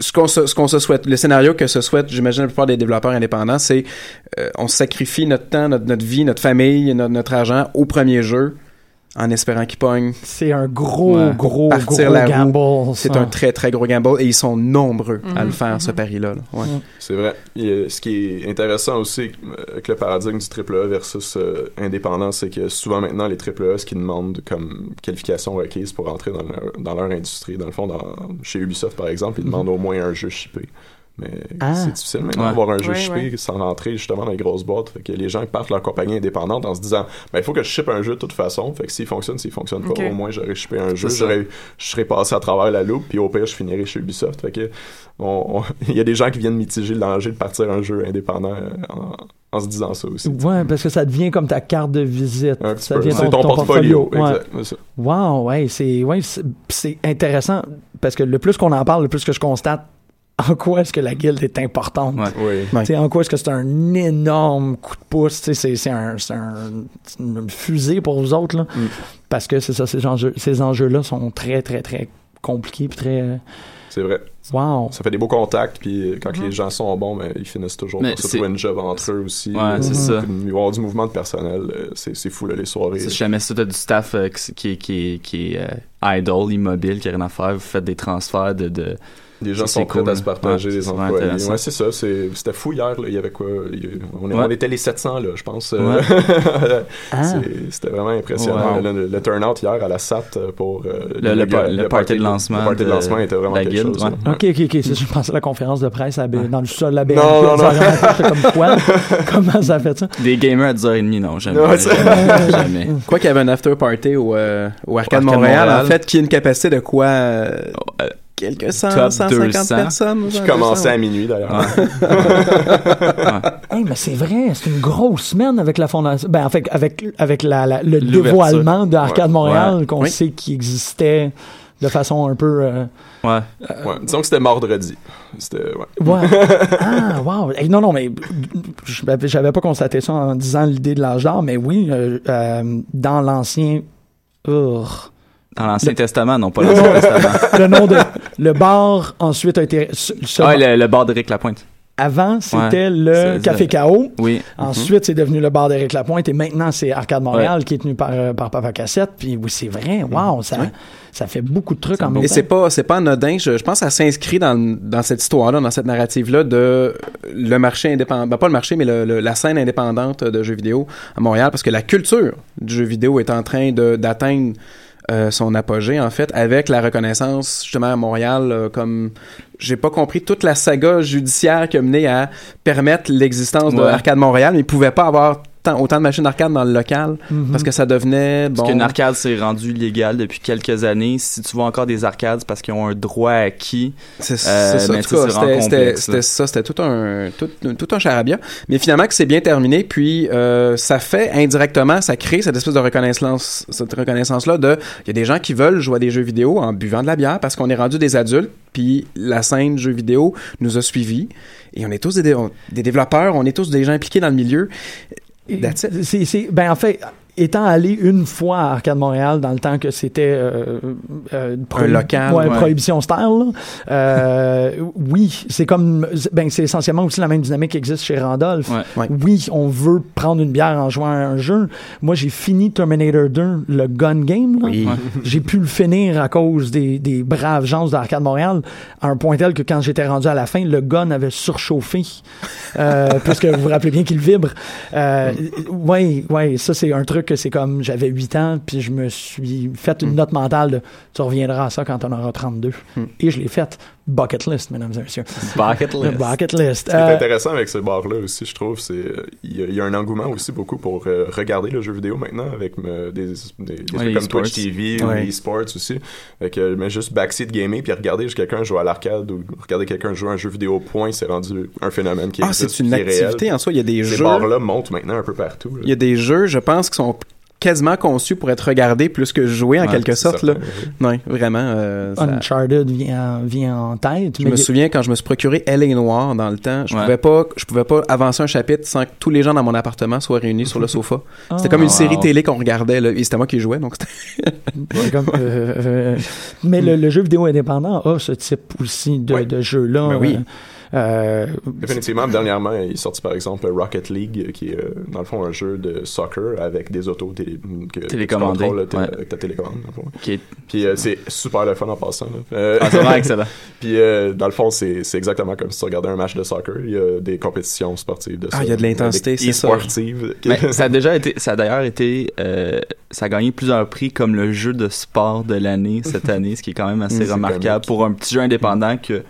E: ce qu'on se, se souhaite, le scénario que se souhaite, j'imagine la plupart des développeurs indépendants, c'est euh, on sacrifie notre temps, notre, notre vie, notre famille, notre, notre argent au premier jeu en espérant qu'ils pognent.
A: C'est un gros,
C: Ouais.
A: gros,
E: Partir
A: gros
E: la roue,
A: gamble.
E: C'est un très, très gros gamble et ils sont nombreux à
D: Mhm.
E: le faire, ce pari-là. là. Ouais.
B: C'est vrai. Et, euh, ce qui est intéressant aussi euh, avec le paradigme du AAA versus euh, indépendant, c'est que souvent maintenant, les AAA, ce qu'ils demandent comme qualification requise pour entrer dans leur, dans leur industrie, dans le fond, dans, chez Ubisoft par exemple, ils demandent au moins un jeu shippé. Mais
A: Ah.
B: c'est difficile maintenant
C: Ouais.
B: d'avoir un jeu
D: Ouais,
B: shippé
D: ouais.
B: sans rentrer justement dans les grosses boîtes. Fait que les gens partent leur compagnie indépendante en se disant ben, il faut que je shippe un jeu de toute façon. Fait que s'il fonctionne, s'il fonctionne pas, au moins j'aurais shippé un jeu. Je serais passé à travers la loupe, puis au pire, je finirais chez Ubisoft. Fait que on- on- il y a des gens qui viennent mitiger le danger de partir un jeu indépendant euh, en, en se disant ça aussi.
A: Ouais, parce que ça devient comme ta carte de visite. Ça devient
B: C'est ton, portfolio.
A: Ouais.
B: Exact. c'est ça.
A: Wow, ouais, c'est ouais, c'est- c'est intéressant parce que le plus qu'on en parle, le plus que je constate en quoi est-ce que la guilde est importante?
C: Ouais.
B: Oui.
A: En quoi est-ce que c'est un énorme coup de pouce, c'est c'est un, un- une fusée pour vous autres, là.
E: Mm.
A: Parce que c'est ça, ces enjeux- ces enjeux-là sont très, très, très compliqués puis très... euh,
B: C'est vrai.
A: Wow.
B: Ça fait des beaux contacts, puis quand
D: Mhm.
B: les gens sont bons, ben, ils finissent toujours
C: Mais
B: par se
C: c'est-
B: trouver une job entre eux aussi.
C: Ouais,
B: Euh,
C: c'est
A: Mhm.
C: ça.
B: Il va y avoir du mouvement de personnel. euh, C'est c'est fou, là, les soirées.
C: Si jamais ça, t'as du staff euh, qui, qui, qui, qui est euh, idle, immobile, qui a rien à faire, vous faites des transferts de... de...
B: Les gens
C: Ça,
B: sont prêts
C: cool,
B: à se partager
C: ouais,
B: les employés. Ouais, c'est ça. C'était fou hier. là. Il y avait quoi? On, est-
C: Ouais.
B: on était les 700, là, je pense.
C: Ouais.
A: Ah.
B: C'était vraiment impressionnant.
C: Ouais.
B: Le, le- le turnout hier à la SAT euh, pour euh,
C: Le- le par- le party de lancement
B: Le party de
C: de-
B: lancement était vraiment
C: la
B: quelque chose.
C: ouais.
A: Ok, ok, ok. Je pensais à la conférence de presse à dans le sol de la BNP.
B: Non, non, non.
A: J'étais comme quoi? Comment ça fait ça?
C: Des gamers à 10h30, non, jamais. Jamais, jamais.
E: Quoi qu'il y avait un after party au, euh, au Arcade,
C: Arcade
E: Montréal,
C: Montréal.
E: en fait, qui a une capacité de quoi euh,
C: Euh,
E: quelques cent,
C: Top
E: 150
C: 200.
E: personnes.
B: Qui commençait
E: 200,
B: à minuit, d'ailleurs.
A: Hey, mais c'est vrai, c'est une grosse semaine avec la fondation. Ben, en fait, avec, avec la, la- le dévoilement de Arcade
B: Ouais.
A: Montréal,
C: Ouais.
A: qu'on
E: Oui.
A: sait qu'il existait de façon un peu. euh,
C: Ouais.
B: Ouais. Disons que c'était mordredi. C'était, ouais.
A: Ouais. ah, wow. Hey, non, non, mais je- j'avais pas constaté ça en disant l'idée de l'âge d'or, mais oui, euh, euh, dans l'ancien. Urgh.
C: Dans l'Ancien Testament, non pas l'Ancien Testament.
A: le nom de. Le bar, ensuite, a été. ce- ce-
C: Ah, le, le bar d'Éric Lapointe.
A: Avant, c'était
C: Ouais.
A: le Café KO.
C: Oui.
A: Ensuite, c'est devenu le bar d'Éric Lapointe et maintenant, c'est Arcade Montréal qui est tenu par, euh, par Papa Cassette. Puis oui, c'est vrai. Wow, ça, ça fait beaucoup de trucs en même
E: Et
A: temps.
E: c'est pas, c'est pas anodin. Je, je pense que ça s'inscrit dans, dans cette histoire-là, dans cette narrative-là de le marché indépendant. Ben, pas le marché, mais le- le- la scène indépendante de jeux vidéo à Montréal, parce que la culture du jeu vidéo est en train de, d'atteindre son apogée, en fait, avec la reconnaissance, justement, à Montréal, euh, comme j'ai pas compris toute la saga judiciaire qui a mené à permettre l'existence de
C: Ouais.
E: Arcade Montréal, mais ils pouvaient pas avoir tant- autant de machines d'arcade dans le local
A: Mhm.
E: parce que ça devenait bon.
C: Parce qu'une arcade s'est rendue illégale depuis quelques années. Si tu vois encore des arcades, c'est parce qu'ils ont un droit acquis.
E: C'est
C: Euh,
E: ça, c'était-
C: là.
E: tout un, tout, tout un charabia. Mais finalement, que c'est bien terminé, puis euh, ça fait indirectement, ça crée cette espèce de reconnaissance, cette reconnaissance-là de, il y a des gens qui veulent jouer à des jeux vidéo en buvant de la bière parce qu'on est rendu des adultes, puis la scène jeux vidéo nous a suivis, et on est tous des, dé- on- des développeurs, on est tous des gens impliqués dans le milieu. That's it.
A: C'est, c'est- ben en fait, étant allé une fois à Arcade Montréal dans le temps que c'était euh, euh,
E: Un local,
A: ouais,
E: ouais.
A: prohibition style, là, euh, oui, c'est comme, ben c'est essentiellement aussi la même dynamique qui existe chez Randolph.
C: Ouais.
A: Oui, on veut prendre une bière en jouant à un jeu. Moi, j'ai fini Terminator 2, le gun game.
E: Oui.
A: J'ai pu le finir à cause des, des braves gens d'Arcade Montréal, à un point tel que quand j'étais rendu à la fin, le gun avait surchauffé, euh, puisque vous vous rappelez bien qu'il vibre. Euh, ouais, ouais, ça c'est un truc que c'est comme j'avais 8 ans, puis je me suis fait une note mentale de tu reviendras à ça quand on aura 32. Et je l'ai fait. Bucket list, mesdames et messieurs.
C: Bucket list.
A: bucket list.
B: Ce qui est
A: Euh,
B: intéressant avec ces bars-là aussi, je trouve, c'est il y, a- il y a un engouement aussi beaucoup pour euh, regarder le jeu vidéo maintenant avec euh, des, des, des trucs
C: les
B: comme. Twitch TV ou
E: Ouais.
B: les e-sports aussi. Avec, euh, mais juste backseat gaming puis regarder quelqu'un jouer à l'arcade ou regarder quelqu'un jouer à un jeu vidéo au point, c'est rendu un phénomène qui
E: Ah,
B: existe,
E: c'est une
B: qui est réel.
E: activité en soi. Il y a des
B: Ces
E: jeux.
B: bars-là montent maintenant un peu partout. là.
E: Il y a des jeux, je pense, qui sont quasiment conçus pour être regardés plus que joués en
C: Ouais,
E: quelque sorte. Là.
B: certain, oui.
E: Ouais, vraiment. euh, ça-
A: Uncharted vient, vient en tête.
E: Je
A: mais
E: me
A: il
E: souviens quand je me suis procuré Elle est Noire dans le temps, je
C: Ouais.
E: pouvais pas, je pouvais pas avancer un chapitre sans que tous les gens dans mon appartement soient réunis sur le sofa. C'était comme une
C: wow.
E: série télé qu'on regardait là, et c'était moi qui jouais, donc
A: comme, euh, euh, mais le, le jeu vidéo indépendant a ce type aussi de,
E: Ouais.
A: de jeu-là.
E: Ben oui.
A: Euh,
B: Définitivement, dernièrement, il est sorti par exemple Rocket League, qui est euh, dans le fond un jeu de soccer avec des autos télé que tu
C: Télécommandées,
B: contrôles, euh,
C: ouais.
B: avec ta télécommande. dans le fond.
C: Qui est-
B: Puis euh, c'est super le fun en passant. Euh,
C: Ah, c'est vraiment excellent.
B: Puis euh, dans le fond, c'est exactement comme si tu regardais un match de soccer. Il y a des compétitions sportives de
E: Ah,
B: ça.
E: il y a de l'intensité, c'est ça.
C: Mais ça a déjà été, ça a d'ailleurs été, euh, ça a gagné plusieurs prix comme le jeu de sport de l'année cette année, ce qui est quand même assez remarquable pour un petit jeu indépendant que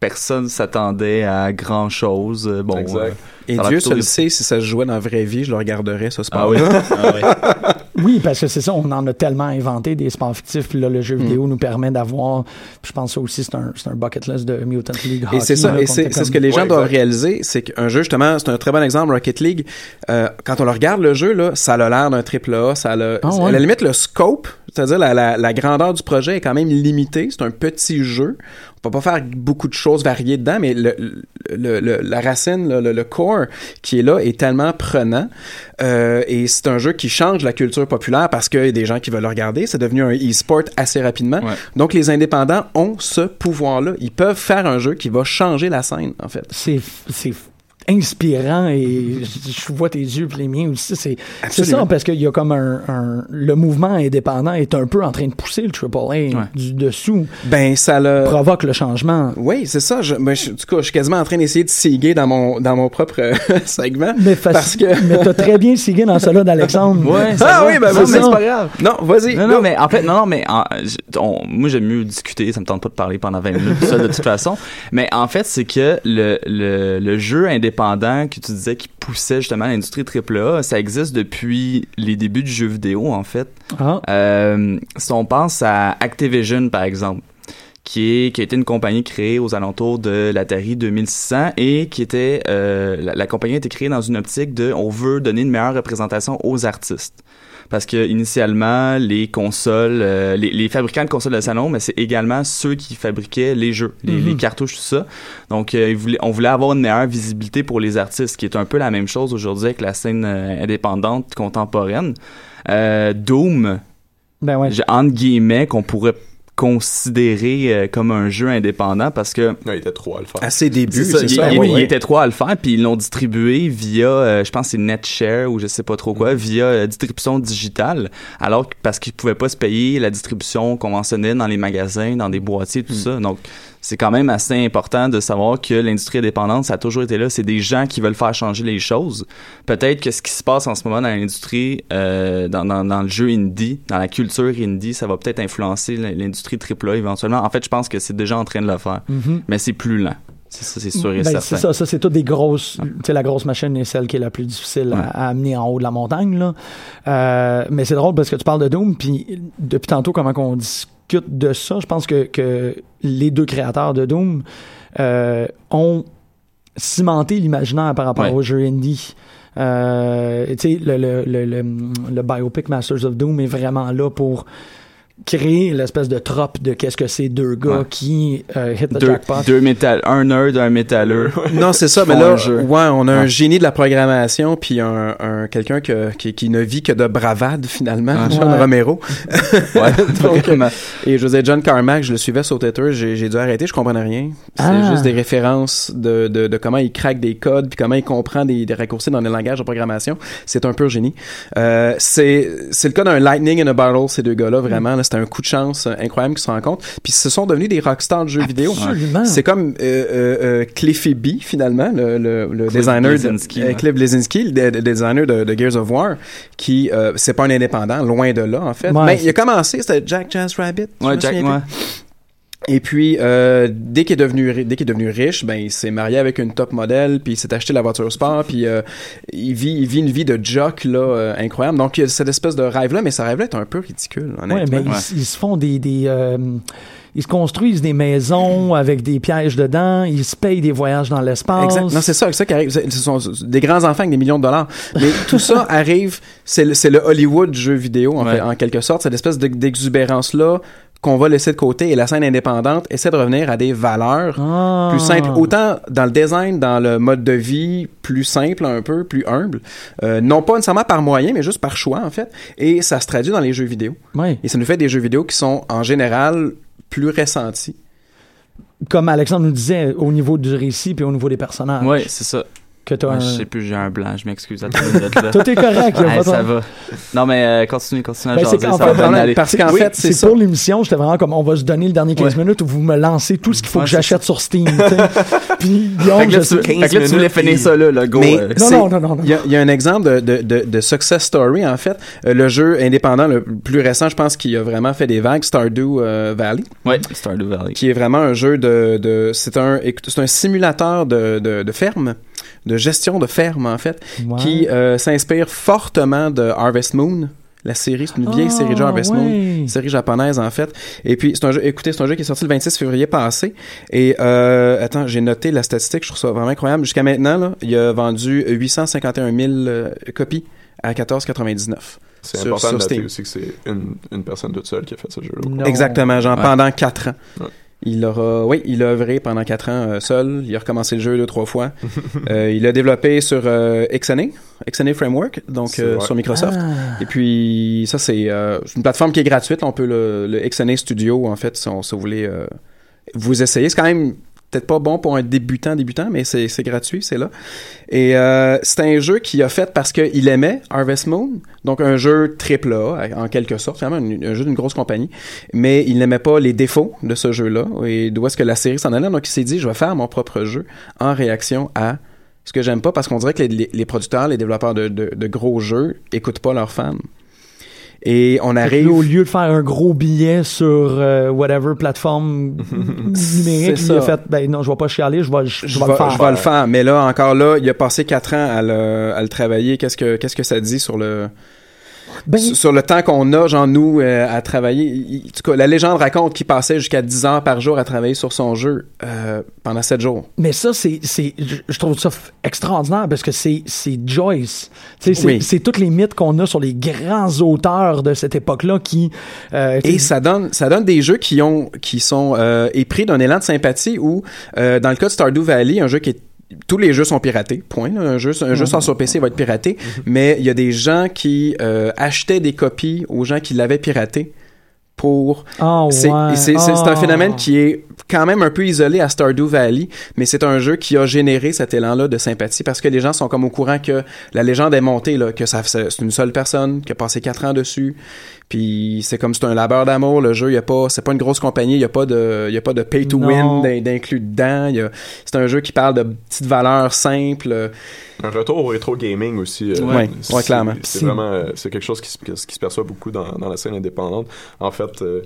C: personne s'attendait à grand chose. Bon,
B: Exact.
C: euh,
E: Et Dieu seul
C: été-
E: sait si ça se jouait dans la vraie vie, je le regarderais, ce sport.
C: Ah oui. Ah oui.
A: Oui, parce que c'est ça, on en a tellement inventé des sports fictifs, puis là, le jeu
E: Mm.
A: vidéo nous permet d'avoir, je pense ça aussi, c'est un, c'est un bucket list de Mutant League
E: Et c'est ça,
A: là,
E: et
A: qu'on
E: c'est ce que les gens
B: Ouais,
E: doivent
B: exact.
E: réaliser, c'est qu'un jeu, justement, c'est un très bon exemple, Rocket League, euh, quand on le regarde, le jeu, là, ça a l'air d'un triple A, ça a le,
A: Ah ouais.
E: à la limite, le scope, c'est-à-dire la, la, la grandeur du projet est quand même limitée, c'est un petit jeu, on peut pas faire beaucoup de choses variées dedans, mais le, le, le- la racine, le, le, le core qui est là est tellement prenant, euh, et c'est un jeu qui change la culture populaire parce qu'il y a des gens qui veulent le regarder, c'est devenu un e-sport assez rapidement,
C: Ouais.
E: donc les indépendants ont ce pouvoir-là, ils peuvent faire un jeu qui va changer la scène, en fait.
A: c'est c'est inspirant et je vois tes yeux puis les miens aussi c'est c'est ça parce qu'il y a comme un, un- le mouvement indépendant est un peu en train de pousser le AAA du dessous
E: Ben, ça le...
A: provoque le changement
E: Oui, c'est ça. Je, ben, je- en tout cas, je suis quasiment en train d'essayer de siguer dans mon, dans mon propre euh, segment.
A: mais faci-
E: Parce que...
A: mais t'as très bien signé dans cela d'Alexandre
C: Ouais, ça
E: Ah
C: va?
E: oui, ben,
C: Non,
E: vas-y.
C: mais c'est pas grave.
E: Non, vas-y.
C: Non, mais en fait, non, non, mais en- on- moi, j'aime mieux discuter. Ça me tente pas de parler pendant 20 minutes seul, de toute façon. Mais en fait, c'est que le, le, le jeu indépendant que tu disais qui poussait justement l'industrie AAA, ça existe depuis les débuts du jeu vidéo, en fait.
A: Ah.
C: Euh, si on pense à Activision, par exemple, qui, est, qui a été une compagnie créée aux alentours de l'Atari 2600 et qui était... euh, la, la compagnie a été créée dans une optique de... On veut donner une meilleure représentation aux artistes. Parce que initialement, les consoles, euh, les, les fabricants de consoles de salon, mais c'est également ceux qui fabriquaient les jeux, les,
A: Mhm.
C: les cartouches, tout ça. Donc, euh, ils voulaient- on voulait avoir une meilleure visibilité pour les artistes, qui est un peu la même chose aujourd'hui avec la scène euh, indépendante contemporaine. Euh, Doom,
A: ben ouais
C: j'ai- entre guillemets, qu'on pourrait considérer euh, comme un jeu indépendant parce que
B: Non, il était trop à le faire.
E: À ses débuts,
C: ça, il,
E: ça.
C: il-
E: ouais,
C: il
E: ouais.
C: était trois à le faire, puis ils l'ont distribué via, euh, je pense que c'est NetShare ou je sais pas trop quoi, via euh, distribution digitale, alors que parce qu'ils pouvaient pas se payer la distribution conventionnelle dans les magasins, dans des boîtiers, tout ça. Donc c'est quand même assez important de savoir que l'industrie indépendante, ça a toujours été là. C'est des gens qui veulent faire changer les choses. Peut-être que ce qui se passe en ce moment dans l'industrie, euh, dans, dans, dans le jeu indie, dans la culture indie, ça va peut-être influencer l'industrie AAA éventuellement. En fait, je pense que c'est déjà en train de le faire,
A: Mhm.
C: mais c'est plus lent. C'est ça, c'est sûr et
A: Ben,
C: certain.
A: c'est ça, ça c'est toutes des grosses. Tu sais, la grosse machine est celle qui est la plus difficile à- amener en haut de la montagne. Là. Euh, mais c'est drôle parce que tu parles de Doom, puis depuis tantôt, comment qu'on discute de ça, je pense que, que les deux créateurs de Doom euh, ont cimenté l'imaginaire par rapport
C: Ouais.
A: au jeu indie. Euh, tu sais, le, le, le, le, le biopic Masters of Doom est vraiment là pour créer l'espèce de trope de qu'est-ce que c'est deux gars
C: Ouais.
A: qui euh, hit the
C: deux,
A: jackpot.
C: deux métal, un nerd, un métalleux.
E: Non, c'est ça, mais là, ouais, on a un génie de la programmation, puis un, un quelqu'un que- qui, qui ne vit que de bravade, finalement,
C: Ah,
E: John
A: ouais.
E: Romero.
C: Ouais,
E: Donc,
C: vraiment.
E: Et dire, John Carmack, je le suivais sur Twitter, j'ai j'ai dû arrêter, je comprenais rien. C'est
A: Ah.
E: juste des références de, de, de comment il craque des codes, puis comment il comprend des, des raccourcis dans les langages de programmation. C'est un pur génie. Euh, c'est c'est le cas d'un lightning in a bottle, ces deux gars-là, vraiment. là, C'était un coup de chance euh, incroyable qu'ils se rencontrent. Puis ce sont devenus des rockstars de jeux vidéo.
A: Absolument.
E: C'est comme euh, euh, euh, Cliffy B, finalement, le, le, le
C: Cliff
E: designer de,
C: ouais.
E: Cliff Bleszinski, le, le designer de, de Gears of War, qui, euh, c'est pas un indépendant, loin de là, en fait.
A: Ouais,
E: Mais il a commencé, c'était Jack Jazz Rabbit.
C: Ouais, Jack.
E: Et puis, euh, dès qu'il est devenu ri- dès qu'il est devenu riche, ben il s'est marié avec une top modèle, puis il s'est acheté la voiture sport, puis euh, il vit il vit une vie de jock là euh, incroyable. Donc il y a cette espèce de rêve là, mais ce rêve là est un peu ridicule,
A: Ouais,
E: honnêtement.
A: mais ils, se font des. des euh, ils se construisent des maisons avec des pièges dedans, ils se payent des voyages dans l'espace.
E: Exact. Non, c'est ça, c'est ça qui arrive. Ce sont des grands enfants avec des millions de dollars. Mais tout ça arrive, c'est le, c'est le Hollywood du jeu vidéo, en,
C: Ouais.
E: fait, en quelque sorte. Cette espèce de- d'exubérance-là qu'on va laisser de côté et la scène indépendante essaie de revenir à des valeurs
A: Ah.
E: plus simples. Autant dans le design, dans le mode de vie, plus simple un peu, plus humble. Euh, non pas nécessairement par moyen, mais juste par choix, en fait. Et ça se traduit dans les jeux vidéo. Et ça nous fait des jeux vidéo qui sont, en général, plus ressentis.
A: comme Alexandre nous disait, au niveau du récit puis au niveau des personnages.
C: Oui, c'est ça.
A: Que t'as
C: Ouais,
A: un...
C: Je sais plus, j'ai un blanc, je m'excuse. Minute, là.
A: Tout est correct,
C: ça va. Non, mais euh, continue, continue à
A: Ben, c'est
C: jaser, ça
A: fait,
C: va bien
A: vraiment,
C: aller.
E: parce qu'en
A: Oui,
E: fait, c'est
A: pour l'émission, j'étais vraiment comme on va se donner le dernier 15
C: Ouais.
A: minutes où vous me lancez tout ce qu'il faut
C: Ouais,
A: que j'achète sur Steam. Puis
C: Fait
A: Guillaume, je sais.
C: fait que là, tu voulais finir ça là, le go.
E: Mais
C: euh,
A: Non, non, non, non, non.
E: Il y, a, il y a un exemple de, de, de, de success story, en fait. Euh, le jeu indépendant le plus récent, je pense, qui a vraiment fait des vagues, Stardew euh, Valley,
C: Ouais, Stardew Valley.
E: qui est vraiment un jeu de... de c'est un, écoute, c'est un simulateur de ferme, de gestion de ferme, en fait, qui euh, s'inspire fortement de Harvest Moon. La série, c'est une vieille
A: Ah,
E: série de jeux Harvest Moon.
A: ouais.
E: Une série japonaise en fait. Et puis c'est un jeu, écoutez, c'est un jeu qui est sorti le 26 février passé. Et euh, attends, j'ai noté la statistique, je trouve ça vraiment incroyable. Jusqu'à maintenant, là, il a vendu 851 000 euh, copies à 14,99.
B: C'est important
E: sur
B: de noter
E: Steam.
B: aussi que c'est une, une personne toute seule qui a fait ce jeu-là.
A: Non.
E: Exactement, genre
C: Ouais.
E: pendant 4 ans.
B: Ouais.
E: Il aura, oui, il a œuvré pendant 4 ans euh, seul. Il a recommencé le jeu deux, trois fois. Euh, il a développé sur euh, XNA, XNA Framework, donc euh, sur Microsoft.
A: Ah.
E: Et puis, ça, c'est euh, c'est une plateforme qui est gratuite. On peut le, le XNA Studio, en fait, si, on, si vous voulez euh, vous essayer. C'est quand même peut-être pas bon pour un débutant, débutant, mais c'est gratuit, c'est là. Et euh, c'est un jeu qu'il a fait parce qu'il aimait Harvest Moon, donc un jeu triple A, en quelque sorte, vraiment un, jeu d'une grosse compagnie, mais il n'aimait pas les défauts de ce jeu-là et d'où est-ce que la série s'en allait. Donc il s'est dit, je vais faire mon propre jeu en réaction à ce que j'aime pas parce qu'on dirait que les producteurs, les développeurs de, de- de gros jeux écoutent pas leurs fans. Et on arrive.
A: là, au lieu de faire un gros billet sur euh, whatever plateforme numérique, il a fait ben non, je vais pas chialer, je vais, je,
E: je
A: vais
E: vais,
A: le faire.
E: je vais le faire. Mais là, encore là, il a passé quatre ans à le, à le travailler. Qu'est-ce que, qu'est-ce que ça dit sur le,
A: Ben,
E: sur le temps qu'on a, genre, nous, euh, à travailler? Il- en tout cas, la légende raconte qu'il passait jusqu'à 10 heures par jour à travailler sur son jeu, euh, pendant 7 jours.
A: Mais ça, c'est, c'est, je trouve ça extraordinaire parce que c'est, c'est Joyce. C'est,
E: Oui.
A: c'est tous les mythes qu'on a sur les grands auteurs de cette époque-là qui. euh,
E: Et ça donne, ça donne des jeux qui ont, qui sont épris d'un élan de sympathie où, dans le cas de Stardew Valley, un jeu qui est tous les jeux sont piratés, point. là. Un jeu, un jeu sort sur PC va être piraté, mais il y a des gens qui euh, achetaient des copies aux gens qui l'avaient piraté pour
A: Ah,
E: C'est
A: ouais.
E: un
A: Ah.
E: phénomène qui est quand même un peu isolé à Stardew Valley, mais c'est un jeu qui a généré cet élan-là de sympathie parce que les gens sont comme au courant que la légende est montée, là, que ça, c'est une seule personne qui a passé quatre ans dessus. Puis c'est comme c'est un labeur d'amour, le jeu, il y a pas, c'est pas une grosse compagnie, il y a pas de, il y a pas de pay to win d'in- d'inclus dedans. il y a- C'est un jeu qui parle de petites valeurs simples.
B: Un retour au rétro gaming aussi. euh,
E: Ouais,
B: c'est-
E: ouais, clairement.
B: C'est
A: C'est-
B: vraiment euh, c'est quelque chose qui, se- qui se perçoit beaucoup dans, dans la scène indépendante. En fait, euh,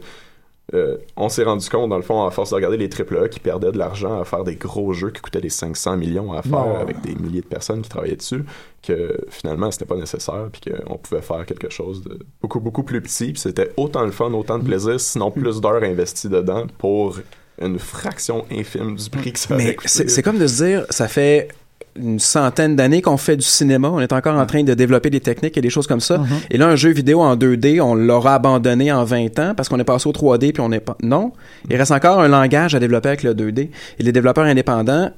B: euh, on s'est rendu compte, dans le fond, à force de regarder les AAA qui perdaient de l'argent à faire des gros jeux qui coûtaient des 500 millions à faire avec des milliers de personnes qui travaillaient dessus, que finalement, c'était pas nécessaire, puis qu'on pouvait faire quelque chose de beaucoup, beaucoup plus petit, puis c'était autant le fun, autant de plaisir, sinon plus d'heures investies dedans pour une fraction infime du prix que ça
E: Mais c'est comme de se dire, ça fait une centaine d'années qu'on fait du cinéma, on est encore en train de développer des techniques et des choses comme ça.
A: Mhm.
E: Et là, un jeu vidéo en 2D, on l'aura abandonné en 20 ans parce qu'on est passé au 3D puis on n'est pas. Non, il reste encore un langage à développer avec le 2D. Et les développeurs indépendants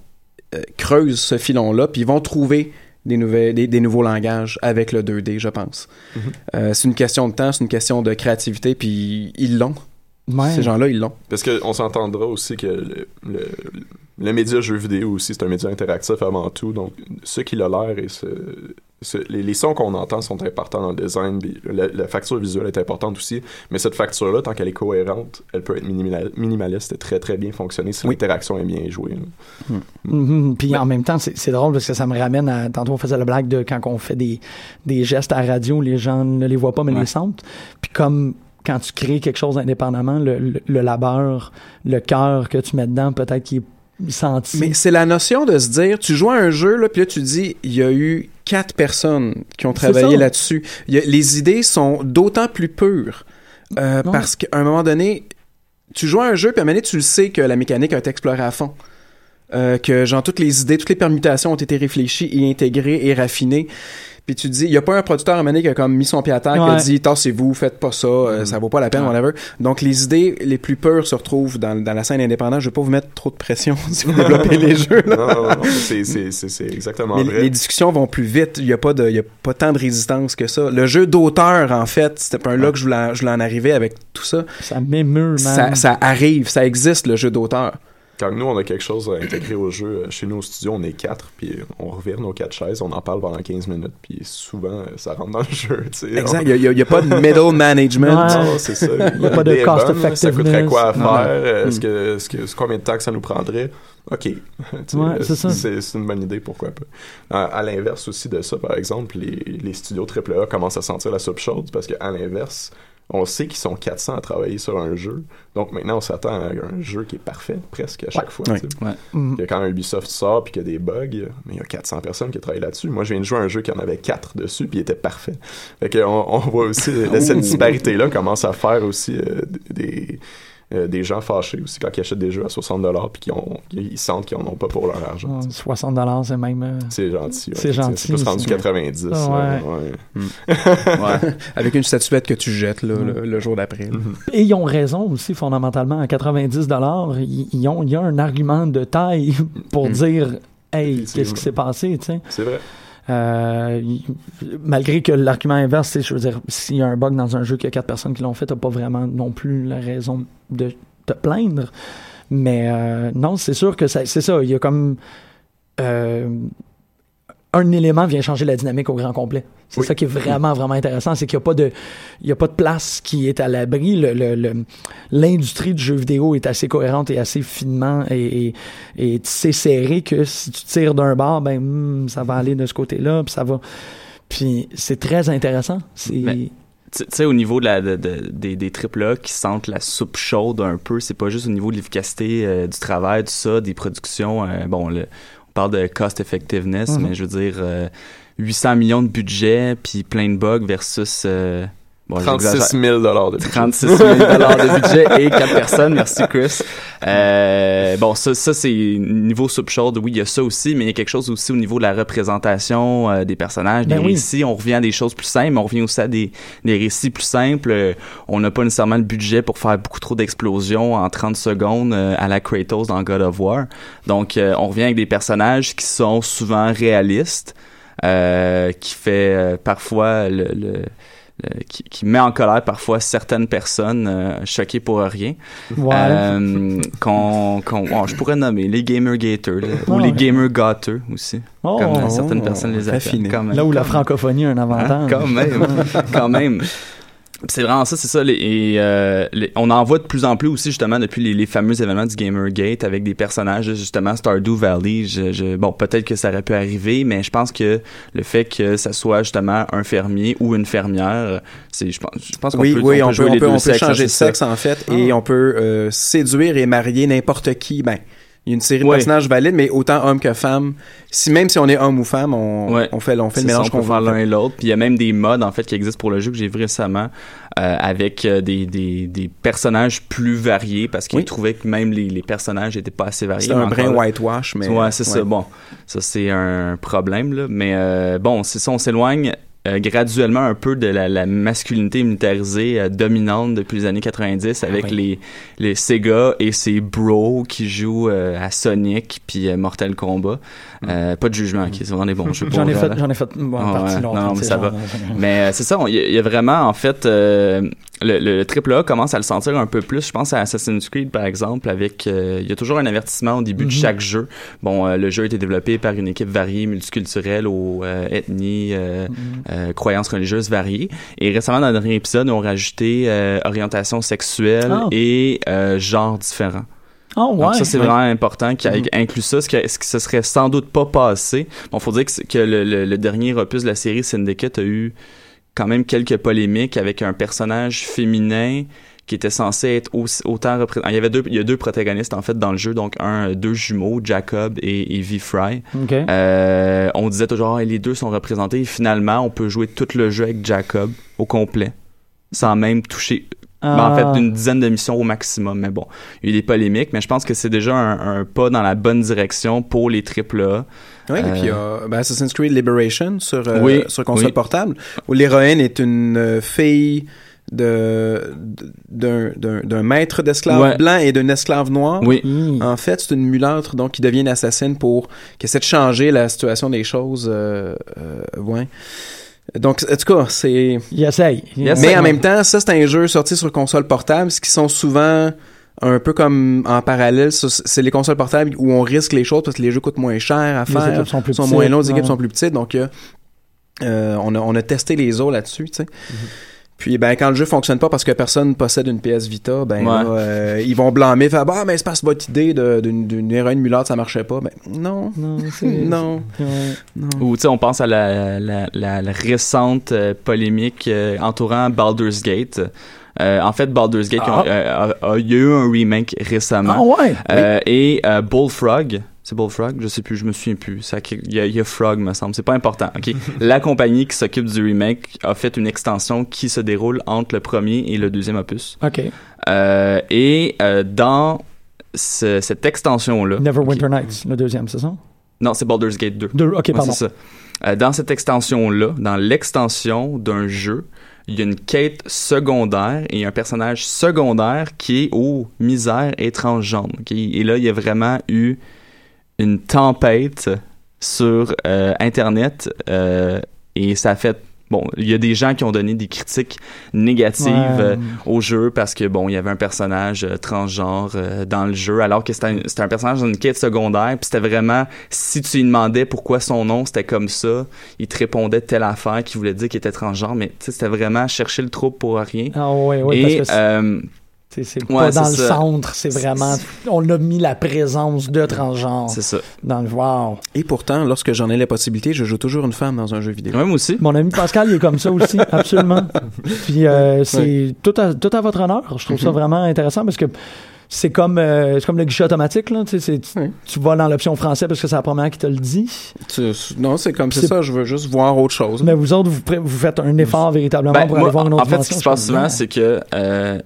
E: euh, creusent ce filon-là puis ils vont trouver des, nouvelles, des, des nouveaux langages avec le 2D, je pense.
B: Mhm.
E: Euh, c'est une question de temps, c'est une question de créativité, puis ils l'ont. Ces gens-là, ils l'ont.
B: Parce qu'on s'entendra aussi que le, le, le média jeu vidéo aussi, c'est un média interactif avant tout. Donc, ce qu'il a l'air et ce, ce- les, les sons qu'on entend sont importants dans le design. puis La, la facture visuelle est importante aussi. Mais cette facture-là, tant qu'elle est cohérente, elle peut être minimala- minimaliste et très très bien fonctionner si
E: Oui.
B: l'interaction est bien jouée. là.
A: Mhm. Puis en même temps, c'est c'est drôle parce que ça me ramène à. Tantôt, on faisait la blague de quand on fait des, des gestes à la radio, les gens ne les voient pas, mais
C: Ouais.
A: les sentent. Puis comme quand tu crées quelque chose indépendamment, le, le, le labeur, le cœur que tu mets dedans, peut-être qu'il est senti.
E: Mais c'est la notion de se dire, tu joues à un jeu, là, puis là, tu dis, il y a eu quatre personnes qui ont travaillé là-dessus. Les idées sont d'autant plus pures. euh, parce qu'à un moment donné, tu joues à un jeu, puis à un moment donné, tu le sais que la mécanique a été explorée à fond. Euh, que genre toutes les idées, toutes les permutations ont été réfléchies et intégrées et raffinées. Puis tu te dis, il y a pas un producteur à donné qui a comme mis son pied à terre, qui a dit, tassez-vous, faites pas ça, euh, ça vaut pas la peine,
C: Ouais.
E: whatever. Donc les idées les plus pures se retrouvent dans, dans la scène indépendante. Je vais pas vous mettre trop de pression si vous développez les jeux. là.
B: Non, non, non, c'est- c'est c'est- c'est exactement
E: Mais
B: vrai.
E: les discussions vont plus vite. Il y a pas de, y a pas tant de résistance que ça. Le jeu d'auteur, en fait, c'était pas un là que je voulais, en- je voulais en arriver avec tout ça.
A: Ça m'émeut, man.
E: Ça, ça arrive, ça existe le jeu d'auteur.
B: Quand nous, on a quelque chose à intégrer au jeu, euh, chez nous au studio, on est quatre, puis on revire nos quatre chaises, on en parle pendant 15 minutes, puis souvent, euh, ça rentre dans le jeu.
E: Exact. Il n'y a, pas de middle management.
A: Ouais.
B: Non, c'est ça.
A: Il y a pas de
B: est
A: cost
B: bonne, Ça
A: effectiveness.
B: coûterait quoi à faire? euh,
A: Mm.
B: Est-ce que, est-ce que, combien de temps que ça nous prendrait? OK.
A: Ouais, c'est ça.
B: c'est c'est une bonne idée, pourquoi pas. À, à l'inverse aussi de ça, par exemple, les, les studios AAA commencent à sentir la soupe chaude parce qu'à l'inverse, on sait qu'ils sont 400 à travailler sur un jeu. Donc maintenant, on s'attend à un jeu qui est parfait, presque à chaque
A: Ouais.
B: fois.
E: Ouais.
B: sais.
C: Ouais.
A: Mhm.
B: Que quand Ubisoft sort puis qu'il y a des bugs, mais il y a 400 personnes qui travaillent là-dessus. Moi, je viens de jouer à un jeu qui en avait 4 dessus puis il était parfait. Fait que on, on voit aussi cette disparité-là commence à faire aussi euh, des euh, des gens fâchés aussi quand ils achètent des jeux à 60 dollars puis qu'ils ont ils sentent qu'ils en ont pas pour leur argent.
A: Ouais,
B: tu sais.
A: 60 dollars, c'est même. euh,
B: C'est gentil. ouais.
A: C'est gentil,
B: C'est plus rendu
A: c'est-
B: 90.
A: Ouais.
B: Ouais.
E: Avec une statuette que tu jettes là,
A: Mm.
E: le, le jour d'après.
A: Et ils ont raison aussi, fondamentalement. À 90 dollars, ils ont, il y a un argument de taille pour
B: Mm.
A: dire, hey, qu'est-ce qui s'est passé, tu sais?
B: C'est vrai.
A: Euh, malgré que l'argument inverse, c'est, je veux dire, s'il y a un bug dans un jeu qu'il y a quatre personnes qui l'ont fait, t'as pas vraiment non plus la raison de te plaindre. Mais euh, non, c'est sûr que c'est ça. Il y a comme euh, un élément vient changer la dynamique au grand complet. C'est
B: Oui.
A: ça qui est vraiment, vraiment intéressant, c'est qu'il n'y a pas de, il y a pas de place qui est à l'abri. Le- le- le- L'industrie du jeu vidéo est assez cohérente et assez finement et, et, et tissée serrée que si tu tires d'un bord, ben hmm, ça va aller de ce côté-là, puis ça va. Puis c'est très intéressant. C'est
C: tu sais, au niveau de la, de- de- des, des AAA qui sentent la soupe chaude un peu, c'est pas juste au niveau de l'efficacité euh, du travail, tout ça, des productions. euh, bon, le- parle de cost effectiveness,
A: Mhm.
C: mais je veux dire, euh, 800 millions de budget, puis plein de bugs versus. euh, bon,
B: 36
C: j'exagère.
B: 000 dollars de budget.
C: 36 000 de budget et 4 personnes. Merci, Chris. Euh, bon, ça, ça c'est niveau soupe chaude. Oui, il y a ça aussi, mais il y a quelque chose aussi au niveau de la représentation euh, des personnages,
A: Ben
C: des
A: oui.
C: récits. On revient à des choses plus simples, mais on revient aussi à des, des récits plus simples. Euh, on n'a pas nécessairement le budget pour faire beaucoup trop d'explosions en 30 secondes euh, à la Kratos dans God of War. Donc, euh, on revient avec des personnages qui sont souvent réalistes, euh, qui fait euh, parfois le- le qui, qui met en colère parfois certaines personnes euh, choquées pour rien.
A: ouais.
C: Euh, qu'on, bon, je pourrais nommer les gamer gators là, ou
A: Ah
C: les
A: ouais.
C: gamer gâteux aussi,
A: Oh,
C: comme euh, certaines personnes les même.
A: là où la francophonie a un
C: Hein,
A: avantage.
C: quand même, quand même. C'est vraiment ça, c'est ça. les- et, euh, les- on en voit de plus en plus aussi justement depuis les, les fameux événements du Gamergate avec des personnages justement Stardew Valley. Je, je- bon, peut-être que ça aurait pu arriver, mais je pense que le fait que ça soit justement un fermier ou une fermière, c'est je pense, je pense qu'on
E: Oui,
C: peut,
E: oui, on peut,
C: jouer
E: on
C: les
E: peut,
C: deux
E: on peut
C: sexes,
E: changer de sexe en fait et on peut euh, séduire et marier n'importe qui. Ben, il y a une série de
C: Ouais.
E: personnages valides, mais autant homme que femme. Si même si on est homme ou femme, on,
C: Ouais.
E: on fait, on fait le mélange qu'on veut.
C: l'un et l'autre. Puis il y a même des modes en fait qui existent pour le jeu que j'ai vu récemment euh, avec euh, des, des, des personnages plus variés parce qu'ils
E: Oui.
C: trouvaient que même les, les personnages étaient pas assez variés.
E: C'est un brin whitewash, mais
C: ouais, c'est ça. Bon, ça c'est un problème là, mais euh, bon, c'est ça. On s'éloigne euh, graduellement un peu de la, la masculinité militarisée euh, dominante depuis les années 90 avec
A: oui.
C: les les Sega et ses bros qui jouent euh, à Sonic puis euh, Mortal Kombat. Euh, pas de jugement, qui sont vraiment des bons jeux.
A: J'en ai fait, j'en ai fait
C: Ah
A: partie
C: ouais.
A: longtemps,
C: Non, mais ça va.
A: genre,
C: Mais euh, c'est ça, il y, a- il y a vraiment, en fait, euh, le, le, le triple A commence à le sentir un peu plus. Je pense à Assassin's Creed, par exemple, avec... euh, il y a toujours un avertissement au début de
A: Mhm.
C: chaque jeu. Bon, euh, le jeu a été développé par une équipe variée, multiculturelle, aux euh, ethnies, euh, croyances religieuses variées. Et récemment, dans le dernier épisode, on a rajouté euh, orientation sexuelle
A: Ah.
C: et euh, genre différent.
A: Oh, ouais.
C: Donc ça, c'est vraiment important qu'il
A: Mhm.
C: inclut ça, ce que, ce que ce serait sans doute pas passé. Bon, faut dire que, que le, le- le dernier opus de la série Syndicate a eu quand même quelques polémiques avec un personnage féminin qui était censé être aussi, autant représenté. Il y avait deux, il y a deux protagonistes en fait dans le jeu, donc un, deux jumeaux, Jacob et Evie Fry. Euh, on disait toujours Ah, les deux sont représentés. Et finalement, on peut jouer tout le jeu avec Jacob au complet, sans même toucher ben, en
A: Ah.
C: fait, une dizaine de missions au maximum. Mais bon, il y a eu des polémiques, mais je pense que c'est déjà un, un pas dans la bonne direction pour les AAA.
E: Oui, et puis il y a ben, Assassin's Creed Liberation sur, euh,
C: Oui,
E: sur console
C: oui.
E: portable, où l'héroïne est une euh, fille d'un d'un d'un maître d'esclaves
C: Ouais.
E: blanc et d'un esclave noir.
C: Oui.
A: Hi.
E: En fait, c'est une mulâtre donc qui devient une assassine pour qui essaie de changer la situation des choses. Euh, euh, ouais. Donc, en tout cas, c'est.
A: Il essaye. Il.
E: Mais
A: essaye.
E: en même temps, ça c'est un jeu sorti sur console portable, ce qui sont souvent un peu comme en parallèle, c'est les consoles portables où on risque les choses parce que les jeux coûtent moins cher à
A: Les
E: faire,
A: équipes sont plus
E: moins
A: petites,
E: longs, les équipes
A: ouais.
E: sont plus petites, donc euh, euh, on, a, on a testé les os là-dessus, tu sais.
A: Mm-hmm.
E: Puis ben quand le jeu fonctionne pas parce que personne possède une PS Vita, ben
C: Ouais.
E: là, euh, ils vont blâmer, faire bah mais c'est que votre idée d'une d'une héroïne mulâtre ça marchait pas, ben non,
A: Non,
E: non,
A: Ouais.
E: non.
C: Ou tu sais, on pense à la, la, la, la récente euh, polémique euh, entourant Baldur's Gate. Euh, en fait, Baldur's Gate,
A: Ah.
C: euh, a- y eu un remake récemment.
A: Ah ouais?
C: Euh, Et euh, Bullfrog, c'est Bullfrog, je sais plus, je me souviens plus. Ça, il y, a- il y a Frog, me semble. C'est pas important. Ok? La compagnie qui s'occupe du remake a fait une extension qui se déroule entre le premier et le deuxième opus.
A: OK.
C: Euh, et euh, dans ce- cette extension-là,
A: Neverwinter Nights, le deuxième, c'est ça?
C: non, c'est Baldur's Gate 2.
A: Deux, OK, pardon.
C: c'est ça. Euh, dans cette extension-là, dans l'extension d'un jeu, il y a une quête secondaire et un personnage secondaire qui est aux misères étranges genres. ok? Et là, il y a vraiment eu une tempête sur euh, Internet euh, et ça a fait... Bon, il y a des gens qui ont donné des critiques négatives
A: Ouais.
C: euh, au jeu parce que bon, il y avait un personnage euh, transgenre euh, dans le jeu, alors que c'était un, un personnage dans une quête secondaire, puis c'était vraiment si tu lui demandais pourquoi son nom c'était comme ça, il te répondait telle affaire qui voulait dire qu'il était transgenre, mais tu sais, c'était vraiment chercher le trouble pour rien.
A: Ah ouais, ouais,
C: Et
A: parce que c'est, c'est- c'est
C: ouais,
A: pas
C: c'est
A: dans le
C: ça.
A: centre, c'est vraiment... On a mis la présence de transgenre
C: c'est ça.
A: dans le... Wow.
E: Et pourtant, lorsque j'en ai la possibilité, je joue toujours une femme dans un jeu vidéo.
C: Ouais, moi aussi.
A: Mon ami Pascal, il est comme ça aussi, absolument. Puis euh, c'est tout, à, tout à votre honneur. Je trouve ça vraiment intéressant parce que c'est comme, euh, c'est comme le guichet automatique. Là, tu, sais, c'est- tu,
E: Oui.
A: tu vas dans l'option français parce que c'est la première qui te le dit.
E: Tu- non, c'est comme c'est
A: C'est-
E: ça, je veux juste voir autre chose.
A: Mais vous autres, vous, faites un effort véritablement
C: Ben,
A: pour
C: moi,
A: aller voir une autre
C: en fait, ce qui se passe souvent,
A: suis
C: c'est que euh,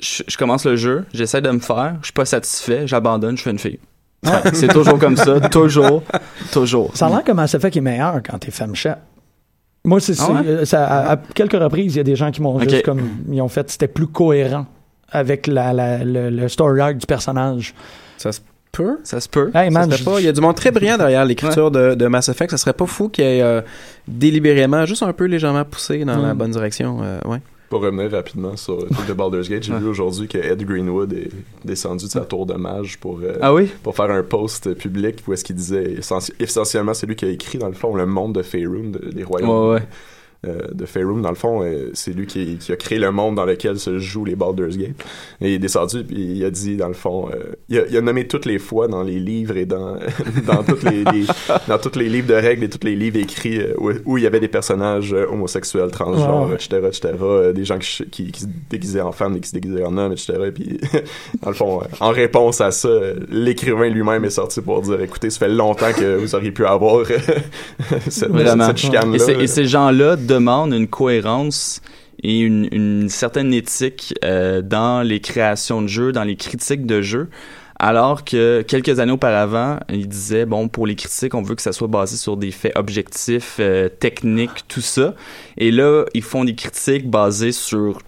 C: je, je commence le jeu, j'essaie de me faire, je suis pas satisfait, j'abandonne, je fais une fille. Ouais, c'est toujours comme ça, toujours, toujours.
A: Ça a l'air que Mass Effect est meilleur quand t'es femme chat. Moi, c'est,
C: Ah ouais?
A: ça, à, à quelques reprises, il y a des gens qui m'ont
C: Ok.
A: juste comme. Ils ont fait. C'était plus cohérent avec la, la- le, le story arc du personnage.
E: Ça se peut.
C: Ça se peut.
A: Hey,
E: Ça
A: man,
E: serait
A: je-
E: pas- il y a du monde très brillant derrière l'écriture de, de Mass Effect. Ça serait pas fou qu'il y ait euh, délibérément, juste un peu légèrement poussé dans la bonne direction. euh, ouais.
B: Pour revenir rapidement sur le truc de Baldur's Gate, j'ai vu aujourd'hui que Ed Greenwood est descendu de sa tour de mage pour, euh,
C: Ah oui?
B: pour faire un post public où est-ce qu'il disait essentie- essentiellement c'est lui qui a écrit dans le fond le monde de Faerun, de- des royaumes
C: Ouais, ouais.
B: Euh, de Faerun. Dans le fond, euh, c'est lui qui, qui a créé le monde dans lequel se jouent les Baldur's Gate. Et il est descendu puis il a dit dans le fond, euh, il, a, il a nommé toutes les fois dans les livres et dans dans toutes les, les- dans tous les livres de règles et tous les livres écrits euh, où, où il y avait des personnages euh, homosexuels, transgenres, etc., etc., des gens qui, qui, qui se déguisaient en femmes et qui se déguisaient en hommes, etc. Et puis, dans le fond, euh, en réponse à ça, l'écrivain lui-même est sorti pour dire, écoutez, ça fait longtemps que vous auriez pu avoir cette, cette chicane-là.
C: Et ces gens-là demandent une cohérence et une, une certaine éthique euh, dans les créations de jeux, dans les critiques de jeux. Alors que quelques années auparavant, ils disaient, bon, pour les critiques, on veut que ça soit basé sur des faits objectifs, euh, techniques, tout ça. Et là, ils font des critiques basées sur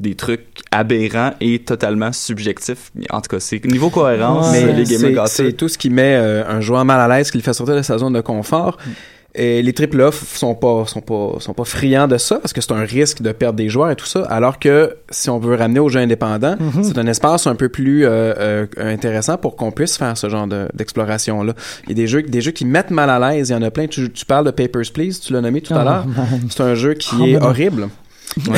C: des trucs aberrants et totalement subjectifs. En tout cas, c'est niveau cohérence,
A: Ouais.
C: les
E: Mais
C: gamers
E: c'est- tout ce qui met euh, un joueur mal à l'aise, qui le fait sortir de sa zone de confort. Et les triple A f- sont pas sont pas sont pas friands de ça parce que c'est un risque de perdre des joueurs et tout ça. Alors que si on veut ramener aux jeux indépendants, c'est un espace un peu plus euh, euh, intéressant pour qu'on puisse faire ce genre de- d'exploration là. Il y a des jeux des jeux qui mettent mal à l'aise. Il y en a plein. Tu, tu parles de Papers Please, tu l'as nommé tout à
A: Ah,
E: l'heure. C'est un jeu qui
A: Ah,
E: est horrible.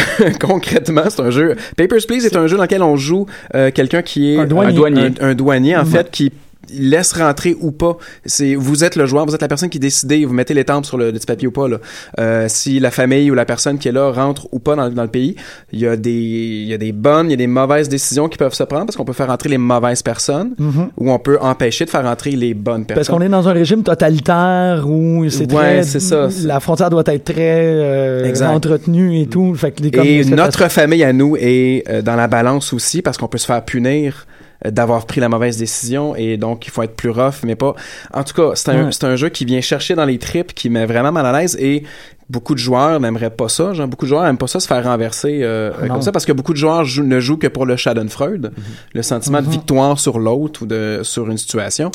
E: Concrètement, c'est un jeu. Papers, Please est un jeu dans lequel on joue euh, quelqu'un qui est
A: Un douanier.
C: Un douanier.
E: un, un douanier, en
A: Mhm.
E: fait, qui laisse rentrer ou pas. C'est vous êtes le joueur, vous êtes la personne qui décide, vous mettez les tempes sur le, petit papier ou pas. Là. Euh, si la famille ou la personne qui est là rentre ou pas dans, dans le pays, il y a des il y a des bonnes, il y a des mauvaises décisions qui peuvent se prendre parce qu'on peut faire rentrer les mauvaises personnes
A: Mhm.
E: ou on peut empêcher de faire rentrer les bonnes
A: Parce
E: personnes.
A: qu'on est dans un régime totalitaire où c'est
E: Ouais,
A: très.
E: c'est ça.
A: La frontière doit être très euh, entretenue et tout. Fait que les-
E: Et notre famille à nous est euh, dans la balance aussi parce qu'on peut se faire punir d'avoir pris la mauvaise décision et donc il faut être plus rough mais pas en tout cas c'est un,
A: Ouais.
E: c'est un jeu qui vient chercher dans les tripes qui met vraiment mal à l'aise et beaucoup de joueurs n'aimeraient pas ça genre beaucoup de joueurs n'aiment pas ça se faire renverser euh,
A: Non.
E: comme ça parce que beaucoup de joueurs ne jouent que pour le Schadenfreude le sentiment de
A: Mhm.
E: victoire sur l'autre ou de sur une situation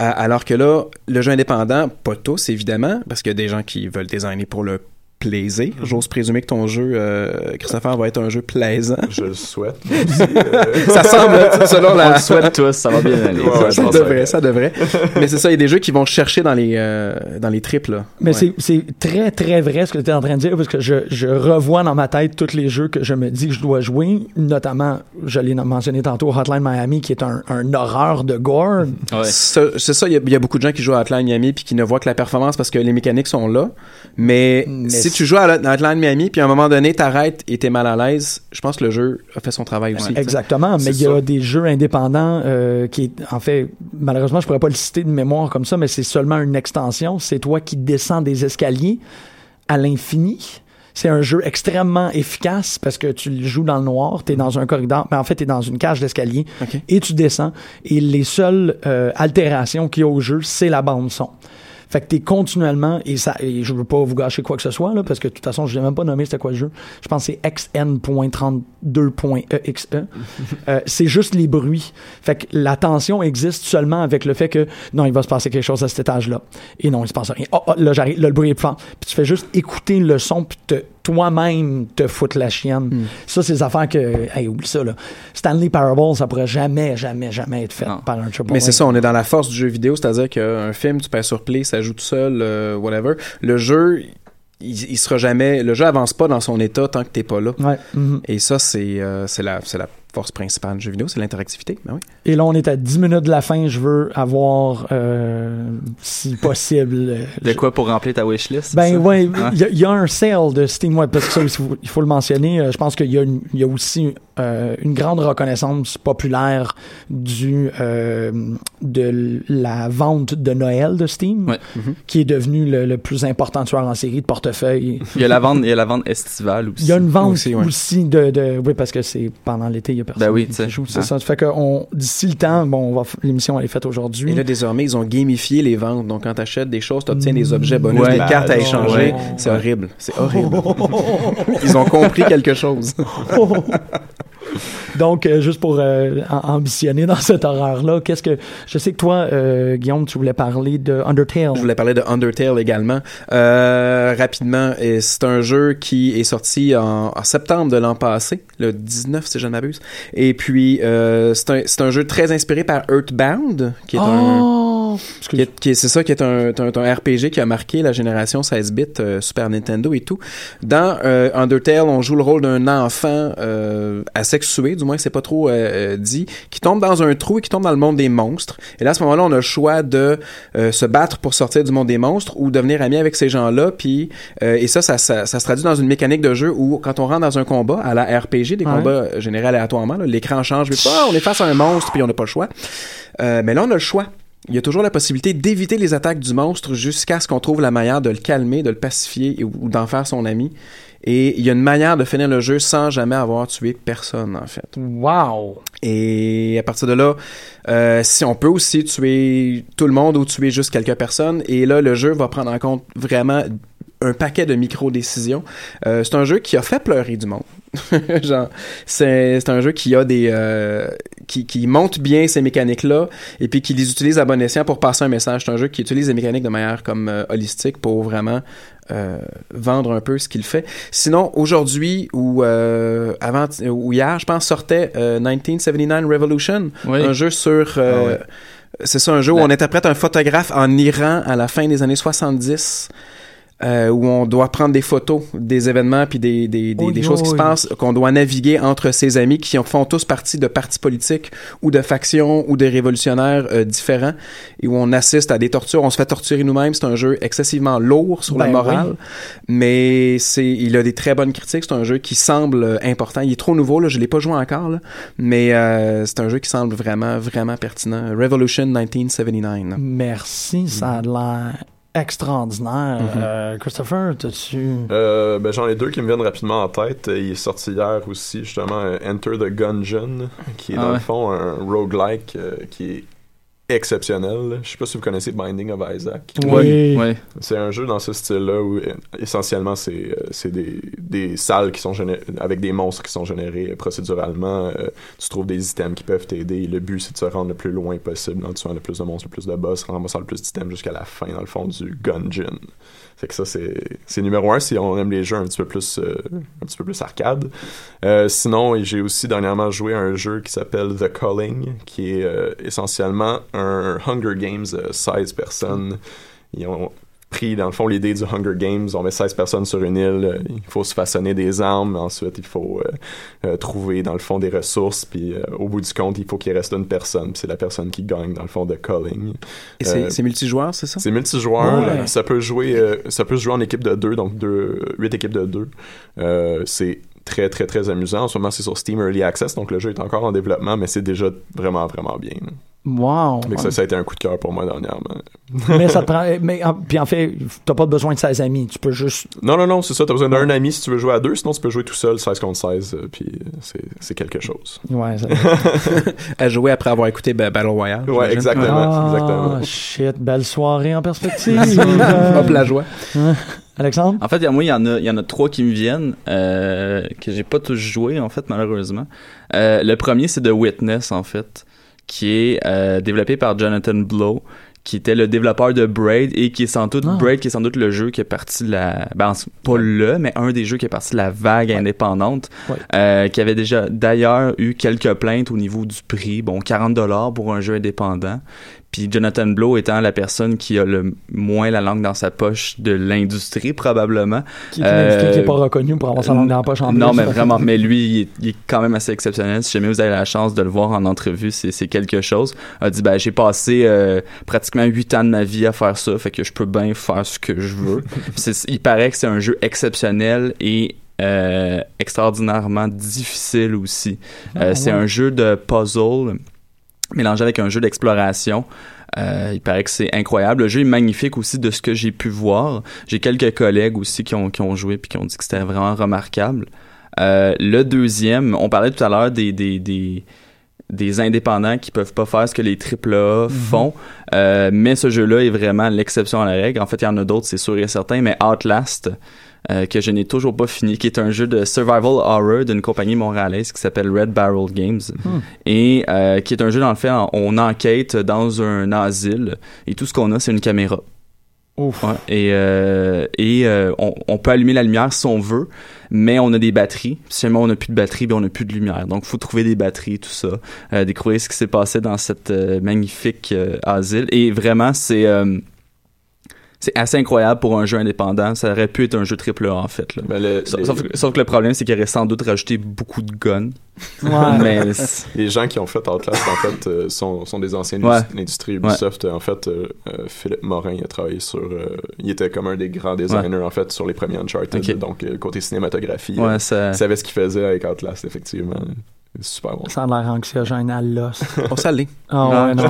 E: Euh, alors que là le jeu indépendant pas tous évidemment parce qu'il y a des gens qui veulent designer pour le plaisir. J'ose présumer que ton jeu, euh, Christopher, va être un jeu plaisant.
B: Je le souhaite. aussi, euh,
E: ça semble, selon
C: On
E: la...
C: le souhaite tous, ça va bien aller.
B: Ouais, ouais, je
E: ça devrait, ça devrait. Mais c'est ça, il y a des jeux qui vont chercher dans les, euh, dans les triples. là.
A: Mais
E: Ouais.
A: c'est- c'est très, très vrai ce que tu es en train de dire, parce que je, je revois dans ma tête tous les jeux que je me dis que je dois jouer, notamment, je l'ai mentionné tantôt, Hotline Miami, qui est un, un horreur de gore.
E: C'est ça, il y, a- il y a beaucoup de gens qui jouent à Hotline Miami puis qui ne voient que la performance parce que les mécaniques sont là. Mais,
A: Mais
E: si tu joues à Hotline Miami puis à un moment donné t'arrêtes et t'es mal à l'aise, je pense que le jeu a fait son travail aussi.
A: Exactement, mais il y a des jeux indépendants euh, qui en fait, malheureusement, je pourrais pas le citer de mémoire comme ça, mais c'est seulement une extension. C'est toi qui descends des escaliers à l'infini. C'est un jeu extrêmement efficace parce que tu le joues dans le noir, tu es dans un corridor, mais en fait, tu es dans une cage d'escalier et tu descends. Et les seules euh, altérations qu'il y a au jeu, c'est la bande son. Fait que t'es continuellement, et ça, et je veux pas vous gâcher quoi que ce soit, là, parce que de toute façon, je l'ai même pas nommé c'était quoi le jeu. Je pense que c'est xn.32.exe. Euh, c'est juste les bruits. Fait que la tension existe seulement avec le fait que, non, il va se passer quelque chose à cet étage-là. Et non, il se passe rien. Oh, oh, là, j'arrive, là, le bruit est plus fort. Puis tu fais juste écouter le son, puis te, toi-même te foutre la chienne. Ça, c'est des affaires que, hey, oublie ça, là. Stanley Parable, ça pourrait jamais, jamais, jamais être fait
C: Non.
A: par un triple
E: Mais c'est ça, on est dans la force du jeu vidéo, c'est-à-dire qu'un film, tu passes sur play, ça joue tout seul, euh, whatever. Le jeu, il, il sera jamais, le jeu avance pas dans son état tant que t'es pas là.
A: Ouais. mhm.
E: Et ça, c'est euh, c'est la, c'est la force principale du jeu vidéo, c'est l'interactivité. Ben oui.
A: Et là, on est à 10 minutes de la fin. Je veux avoir, euh, si possible. euh,
C: De quoi pour remplir ta wishlist?
A: Ben
C: Hein?
A: il y, a- il y a un sale de Steam, ouais, parce que ça, il faut, il faut le mentionner. euh, Je pense qu'il y, a une- il y a aussi euh, une grande reconnaissance populaire du euh, de la vente de Noël de Steam,
C: Ouais.
A: qui est devenu le, le plus important tueur en série de portefeuille.
C: Il y a la vente, il y a la vente estivale aussi.
A: Il y a une vente
E: Aussi,
A: de, de oui parce que c'est pendant l'été il y a personne
C: Ben oui,
A: qui
C: tu
A: joue c'est
C: Hein.
A: ça fait que on d'ici le temps bon on va f- l'émission elle est faite aujourd'hui
E: Et là, désormais, ils ont gamifié les ventes. Donc, quand t'achètes des choses, t'obtiens des objets bonus,
C: Ouais.
E: des cartes à
B: Ouais.
E: échanger. C'est horrible. C'est horrible. ils ont compris quelque chose.
A: Donc, euh, juste pour euh, am- ambitionner dans cette horreur-là, qu'est-ce que... Je sais que toi, euh, Guillaume, tu voulais parler de Undertale.
E: Je voulais parler de Undertale également. Rapidement, et c'est un jeu qui est sorti en, en septembre de l'an passé, le 19 si je ne m'abuse. Et puis, c'est un, un jeu très inspiré par Earthbound, qui est un...
A: Oh!
E: C'est ça qui est un, un, un RPG qui a marqué la génération 16 bits euh, Super Nintendo et tout. Dans euh, Undertale, on joue le rôle d'un enfant euh, asexué, du moins c'est pas trop euh, euh, dit, qui tombe dans un trou et qui tombe dans le monde des monstres. Et là à ce moment-là, on a le choix de euh, se battre pour sortir du monde des monstres ou devenir ami avec ces gens-là. Puis euh, et ça ça, ça ça se traduit dans une mécanique de jeu où quand on rentre dans un combat à la RPG, des
A: Ouais.
E: combats générés aléatoirement, l'écran change, mais pas, on est face à un monstre puis on n'a pas le choix. Euh, mais là on a le choix. Il y a toujours la possibilité d'éviter les attaques du monstre jusqu'à ce qu'on trouve la manière de le calmer, de le pacifier ou d'en faire son ami. Et il y a une manière de finir le jeu sans jamais avoir tué personne, en fait.
A: Wow!
E: Et à partir de là, euh, si on peut aussi tuer tout le monde ou tuer juste quelques personnes, et là, le jeu va prendre en compte vraiment un paquet de micro-décisions. Euh, c'est un jeu qui a fait pleurer du monde. Genre, c'est c'est un jeu qui a des euh, qui, qui monte bien ces mécaniques-là et puis qui les utilise à bon escient pour passer un message. C'est un jeu qui utilise les mécaniques de manière comme euh, holistique pour vraiment euh, vendre un peu ce qu'il fait. Sinon, aujourd'hui ou euh, avant ou hier, je pense sortait euh, 1979 Revolution,
C: Oui.
E: un jeu sur euh,
C: Ah ouais.
E: c'est ça un jeu où
C: La-
E: on interprète un photographe en Iran à la fin des années 70 euh, où on doit prendre des photos des événements puis des, des, des, choses qui se passent, qu'on doit naviguer entre ses amis qui font tous partie de partis politiques ou de factions ou de révolutionnaires euh, différents et où on assiste à des tortures, on se fait torturer nous-mêmes. C'est un jeu excessivement lourd sur
A: Ben
E: la morale,
A: oui.
E: mais c'est il a des très bonnes critiques. C'est un jeu qui semble euh, important. Il est trop nouveau, là, je l'ai pas joué encore, là, mais euh, c'est un jeu qui semble vraiment, vraiment pertinent. Revolution 1979.
A: Merci, ça a l'air extraordinaire.
E: Mhm.
A: Euh, Christopher, t'as-tu...
B: Euh, ben, j'en ai deux qui me viennent rapidement en tête. Il est sorti hier aussi, justement, euh, Enter the Gungeon, qui est
C: Ah
B: dans
C: ouais.
B: le fond un roguelike euh, qui est exceptionnel. Je sais pas si vous connaissez Binding of Isaac.
A: Oui.
B: C'est un jeu dans ce style-là où euh, essentiellement c'est euh, c'est des, des salles qui sont géné- avec des monstres qui sont générés euh, procéduralement. Euh, tu trouves des items qui peuvent t'aider. Le but c'est de se rendre le plus loin possible en tuant le plus de monstres, le plus de boss, en ramassant le plus d'items jusqu'à la fin dans le fond du Gungeon. Fait que ça c'est c'est numéro un si on aime les jeux un petit peu plus euh, un petit peu plus arcade. Euh, sinon j'ai aussi dernièrement joué à un jeu qui s'appelle The Calling qui est euh, essentiellement un Hunger Games euh, 16 personnes. Ils ont pris dans le fond l'idée du Hunger Games. On met 16 personnes sur une île. Il faut se façonner des armes. Ensuite, il faut euh, euh, trouver dans le fond des ressources. Puis euh, au bout du compte, il faut qu'il reste une personne. Puis c'est la personne qui gagne dans le fond de Calling.
E: Et c'est multijoueur, c'est ça?
B: c'est multijoueur.
A: Ouais.
B: Ça peut jouer, ça peut se jouer en équipe de deux, donc deux, huit équipes de deux. C'est très très très amusant. En ce moment, c'est sur Steam Early Access, donc le jeu est encore en développement, mais c'est déjà vraiment vraiment bien.
A: Wow.
B: Mais ça, ça a été un coup de cœur pour moi dernièrement.
A: mais ça te prend. Mais en- puis en fait, t'as pas besoin de 16 amis. Tu peux juste.
B: Non, non, non, c'est ça. T'as besoin d'un ami si tu veux jouer à deux, sinon tu peux jouer tout seul, 16 contre 16, euh, puis c'est, c'est quelque chose.
A: Ouais, ça...
E: À jouer après avoir écouté Ba- Battle Royale.
B: Ouais, exactement,
A: Ah,
B: exactement.
A: shit, belle soirée en perspective.
E: Hop, la joie.
A: Alexandre?
C: En fait, moi, il y en a, il y en a trois qui me viennent euh, que j'ai pas tous joué en fait malheureusement. Euh, le premier, c'est The Witness en fait, qui est euh, développé par Jonathan Blow, qui était le développeur de Braid et qui est sans doute
A: Ah.
C: Braid, qui est sans doute le jeu qui est parti de la, ben pas le, mais un des jeux qui est parti de la vague indépendante,
A: Ouais.
C: euh, qui avait déjà d'ailleurs eu quelques plaintes au niveau du prix, bon 40 dollars pour un jeu indépendant. Puis Jonathan Blow étant la personne qui a le moins la langue dans sa poche de l'industrie probablement.
A: Qui, qui est pas
C: Euh,
A: reconnu pour avoir sa langue dans la poche en
C: Non,
A: plus.
C: mais vraiment, mais lui, il est, il est quand même assez exceptionnel. Si jamais vous avez la chance de le voir en entrevue, c'est quelque chose. A dit, ben, j'ai passé euh, pratiquement huit ans de ma vie à faire ça, fait que je peux bien faire ce que je veux. Il paraît que c'est un jeu exceptionnel et euh, extraordinairement difficile aussi. Euh,
A: Ah,
C: c'est un jeu de puzzle mélangé avec un jeu d'exploration. Euh, il paraît que c'est incroyable. Le jeu est magnifique aussi de ce que j'ai pu voir. J'ai quelques collègues aussi qui ont, qui ont joué puis qui ont dit que c'était vraiment remarquable. Euh, le deuxième, on parlait tout à l'heure des, des, des, des indépendants qui peuvent pas faire ce que les AAA font, Euh, mais ce jeu-là est vraiment l'exception à la règle. En fait, il y en a d'autres, c'est sûr et certain, mais Outlast, euh, que je n'ai toujours pas fini, qui est un jeu de survival horror d'une compagnie montréalaise qui s'appelle Red Barrel Games et euh, qui est un jeu dans le fait on enquête dans un asile et tout ce qu'on a c'est une caméra.
A: Ouf.
C: Ouais, et euh, et euh, on, on peut allumer la lumière si on veut, mais on a des batteries. Si jamais on n'a plus de batterie, ben on n'a plus de lumière. Donc, faut trouver des batteries, tout ça. Euh, découvrir ce qui s'est passé dans cette magnifique asile. Et vraiment, c'est c'est assez incroyable pour un jeu indépendant. Ça aurait pu être un jeu triple A, en fait. Là.
B: Mais le-
C: Sauf,
B: les-
C: sauf que- sauf que le problème, c'est qu'il aurait sans doute rajouté beaucoup de guns.
A: Ouais.
C: mais c'est-
B: Les gens qui ont fait Outlast, en fait, euh, sont, sont des anciens
C: Ouais.
B: de l'industrie Ubisoft. En fait, euh, euh, Philippe Morin, il a travaillé sur... euh, il était comme un des grands designers, en fait, sur les premiers Uncharted. Donc, euh, côté cinématographie,
C: ouais,
B: euh,
C: ça...
B: il savait ce qu'il faisait avec Outlast, effectivement. C'est super bon.
A: Ça a l'air anxiogène à l'os.
E: On salé.
A: Ah ouais, non.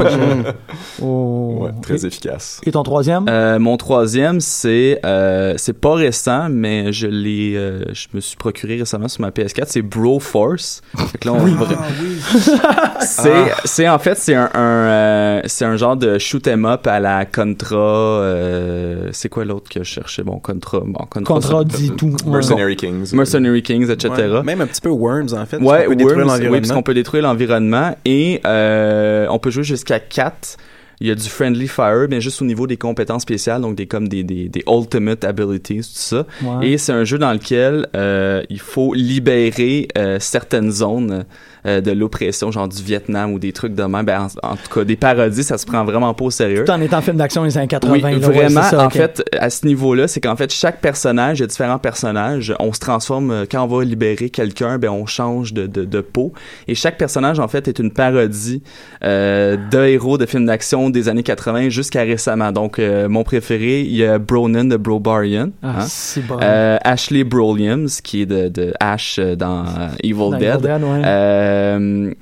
A: Oh.
B: Ouais, très
A: Et,
B: efficace.
A: et ton troisième?
C: Euh, mon troisième, c'est euh, c'est pas récent, mais je l'ai, euh, je me suis procuré récemment sur ma PS4. C'est Bro Force. Fait que là, on- c'est c'est en fait c'est un, un, euh, c'est un genre de shoot 'em up à la Contra. euh, c'est quoi l'autre que je cherchais? Bon Contra. Bon Contra.
A: Contra dit tout. Ouais.
B: Mercenary Kings.
C: Mercenary Kings, etc.
E: Ouais. Même un petit peu Worms, en fait.
C: Ouais,
E: On peut détruire
C: Worms, oui, parce qu'on peut détruire l'environnement et euh, on peut jouer jusqu'à 4. Il y a du friendly fire, mais juste au niveau des compétences spéciales, donc des comme des, des, des ultimate abilities, tout ça.
A: Ouais.
C: Et c'est un jeu dans lequel euh, il faut libérer euh, certaines zones euh, de l'oppression, genre du Vietnam ou des trucs de même. Ben, en, en tout cas, des parodies, ça se prend vraiment pas au sérieux.
A: Tout en étant film d'action des années 80.
C: Oui,
A: là, ouais,
C: vraiment.
A: c'est ça,
C: en fait, à ce niveau-là, c'est qu'en fait, chaque personnage, il y a différents personnages. On se transforme, euh, quand on va libérer quelqu'un, ben, on change de, de, de peau. Et chaque personnage, en fait, est une parodie euh, de héros de films d'action des années 80 jusqu'à récemment. Donc, euh, mon préféré, il y a Bronan de Brobarian.
A: Ah,
C: hein.
A: c'est bon.
C: Euh, Ashley Williams, qui est de, de Ash dans Evil
A: Dans
C: Dead.
A: Evil Dead, ouais.
C: Euh,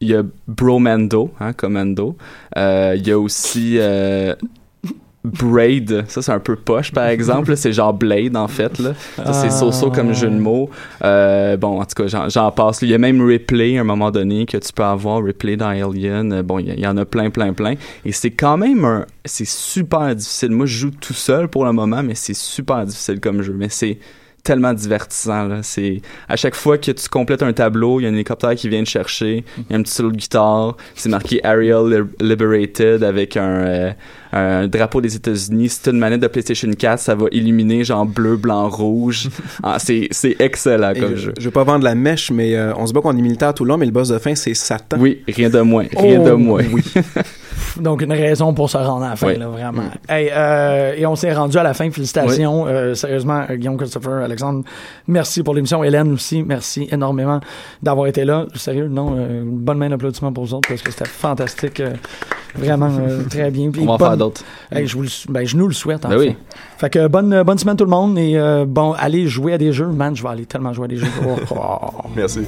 C: il y a Bromando, hein, Commando. Euh, il y a aussi... euh, Braid. Ça, c'est un peu poche, par exemple. c'est genre Blade, en fait. Là. Ça, c'est
A: Ah.
C: so-so comme jeu de mots. Euh, bon, en tout cas, j'en, passe. Il y a même Ripley, à un moment donné, que tu peux avoir. Ripley dans Alien. Euh, Bon, il y, il y en a plein, plein, plein. Et c'est quand même un... C'est super difficile. Moi, je joue tout seul pour le moment, mais c'est super difficile comme jeu. Mais c'est tellement divertissant là. C'est à chaque fois que tu complètes un tableau il y a un hélicoptère qui vient te chercher il y a un petit solo de guitare c'est marqué Ariel Lib- Liberated avec un, euh, un drapeau des États-Unis. C'est une manette de PlayStation 4 ça va illuminer genre bleu blanc rouge. Ah, c'est c'est excellent
E: Et
C: comme
E: je,
C: jeu.
E: je veux pas vendre la mèche, mais euh, on se bat contre des militaires tout le long, mais le boss de fin, c'est Satan.
C: oui rien de moins rien
A: Oh,
C: de moins.
A: oui. Donc, une raison pour se rendre à la fin,
C: Oui.
A: là, vraiment. Hey, euh, et on s'est rendu à la fin. Félicitations. Euh, sérieusement, euh, Guillaume, Christopher, Alexandre, merci pour l'émission. Hélène aussi, merci énormément d'avoir été là. Sérieux, non, euh, une bonne main d'applaudissement pour vous autres parce que c'était fantastique. euh, vraiment euh, très bien. Puis
C: on va en faire d'autres
A: Hey, je, vous le, ben, je nous le souhaite. En
C: Ben
A: fait.
C: oui.
A: Fait que bonne, bonne semaine tout le monde. Et euh, bon, allez jouer à des jeux. Man, je vais aller tellement jouer à des jeux. Oh, oh.
B: Merci.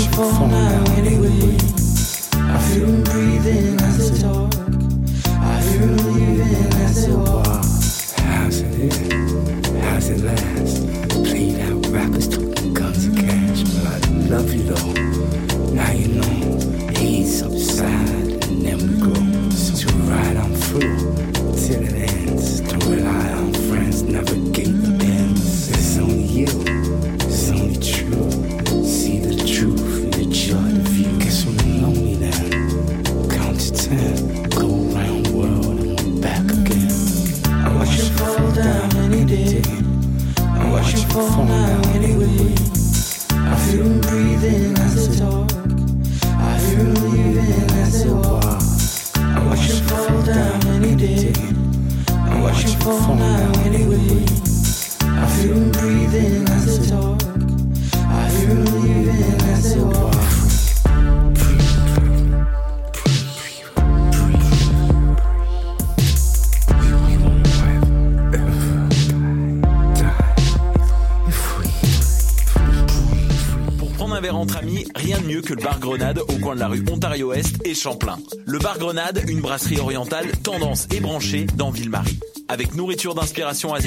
F: you for now anyway. I feel him breathing.
G: Le bar Grenade au coin de la rue Ontario-Est et Champlain. Le bar Grenade, une brasserie orientale tendance et branchée dans Ville-Marie. Avec nourriture d'inspiration asiatique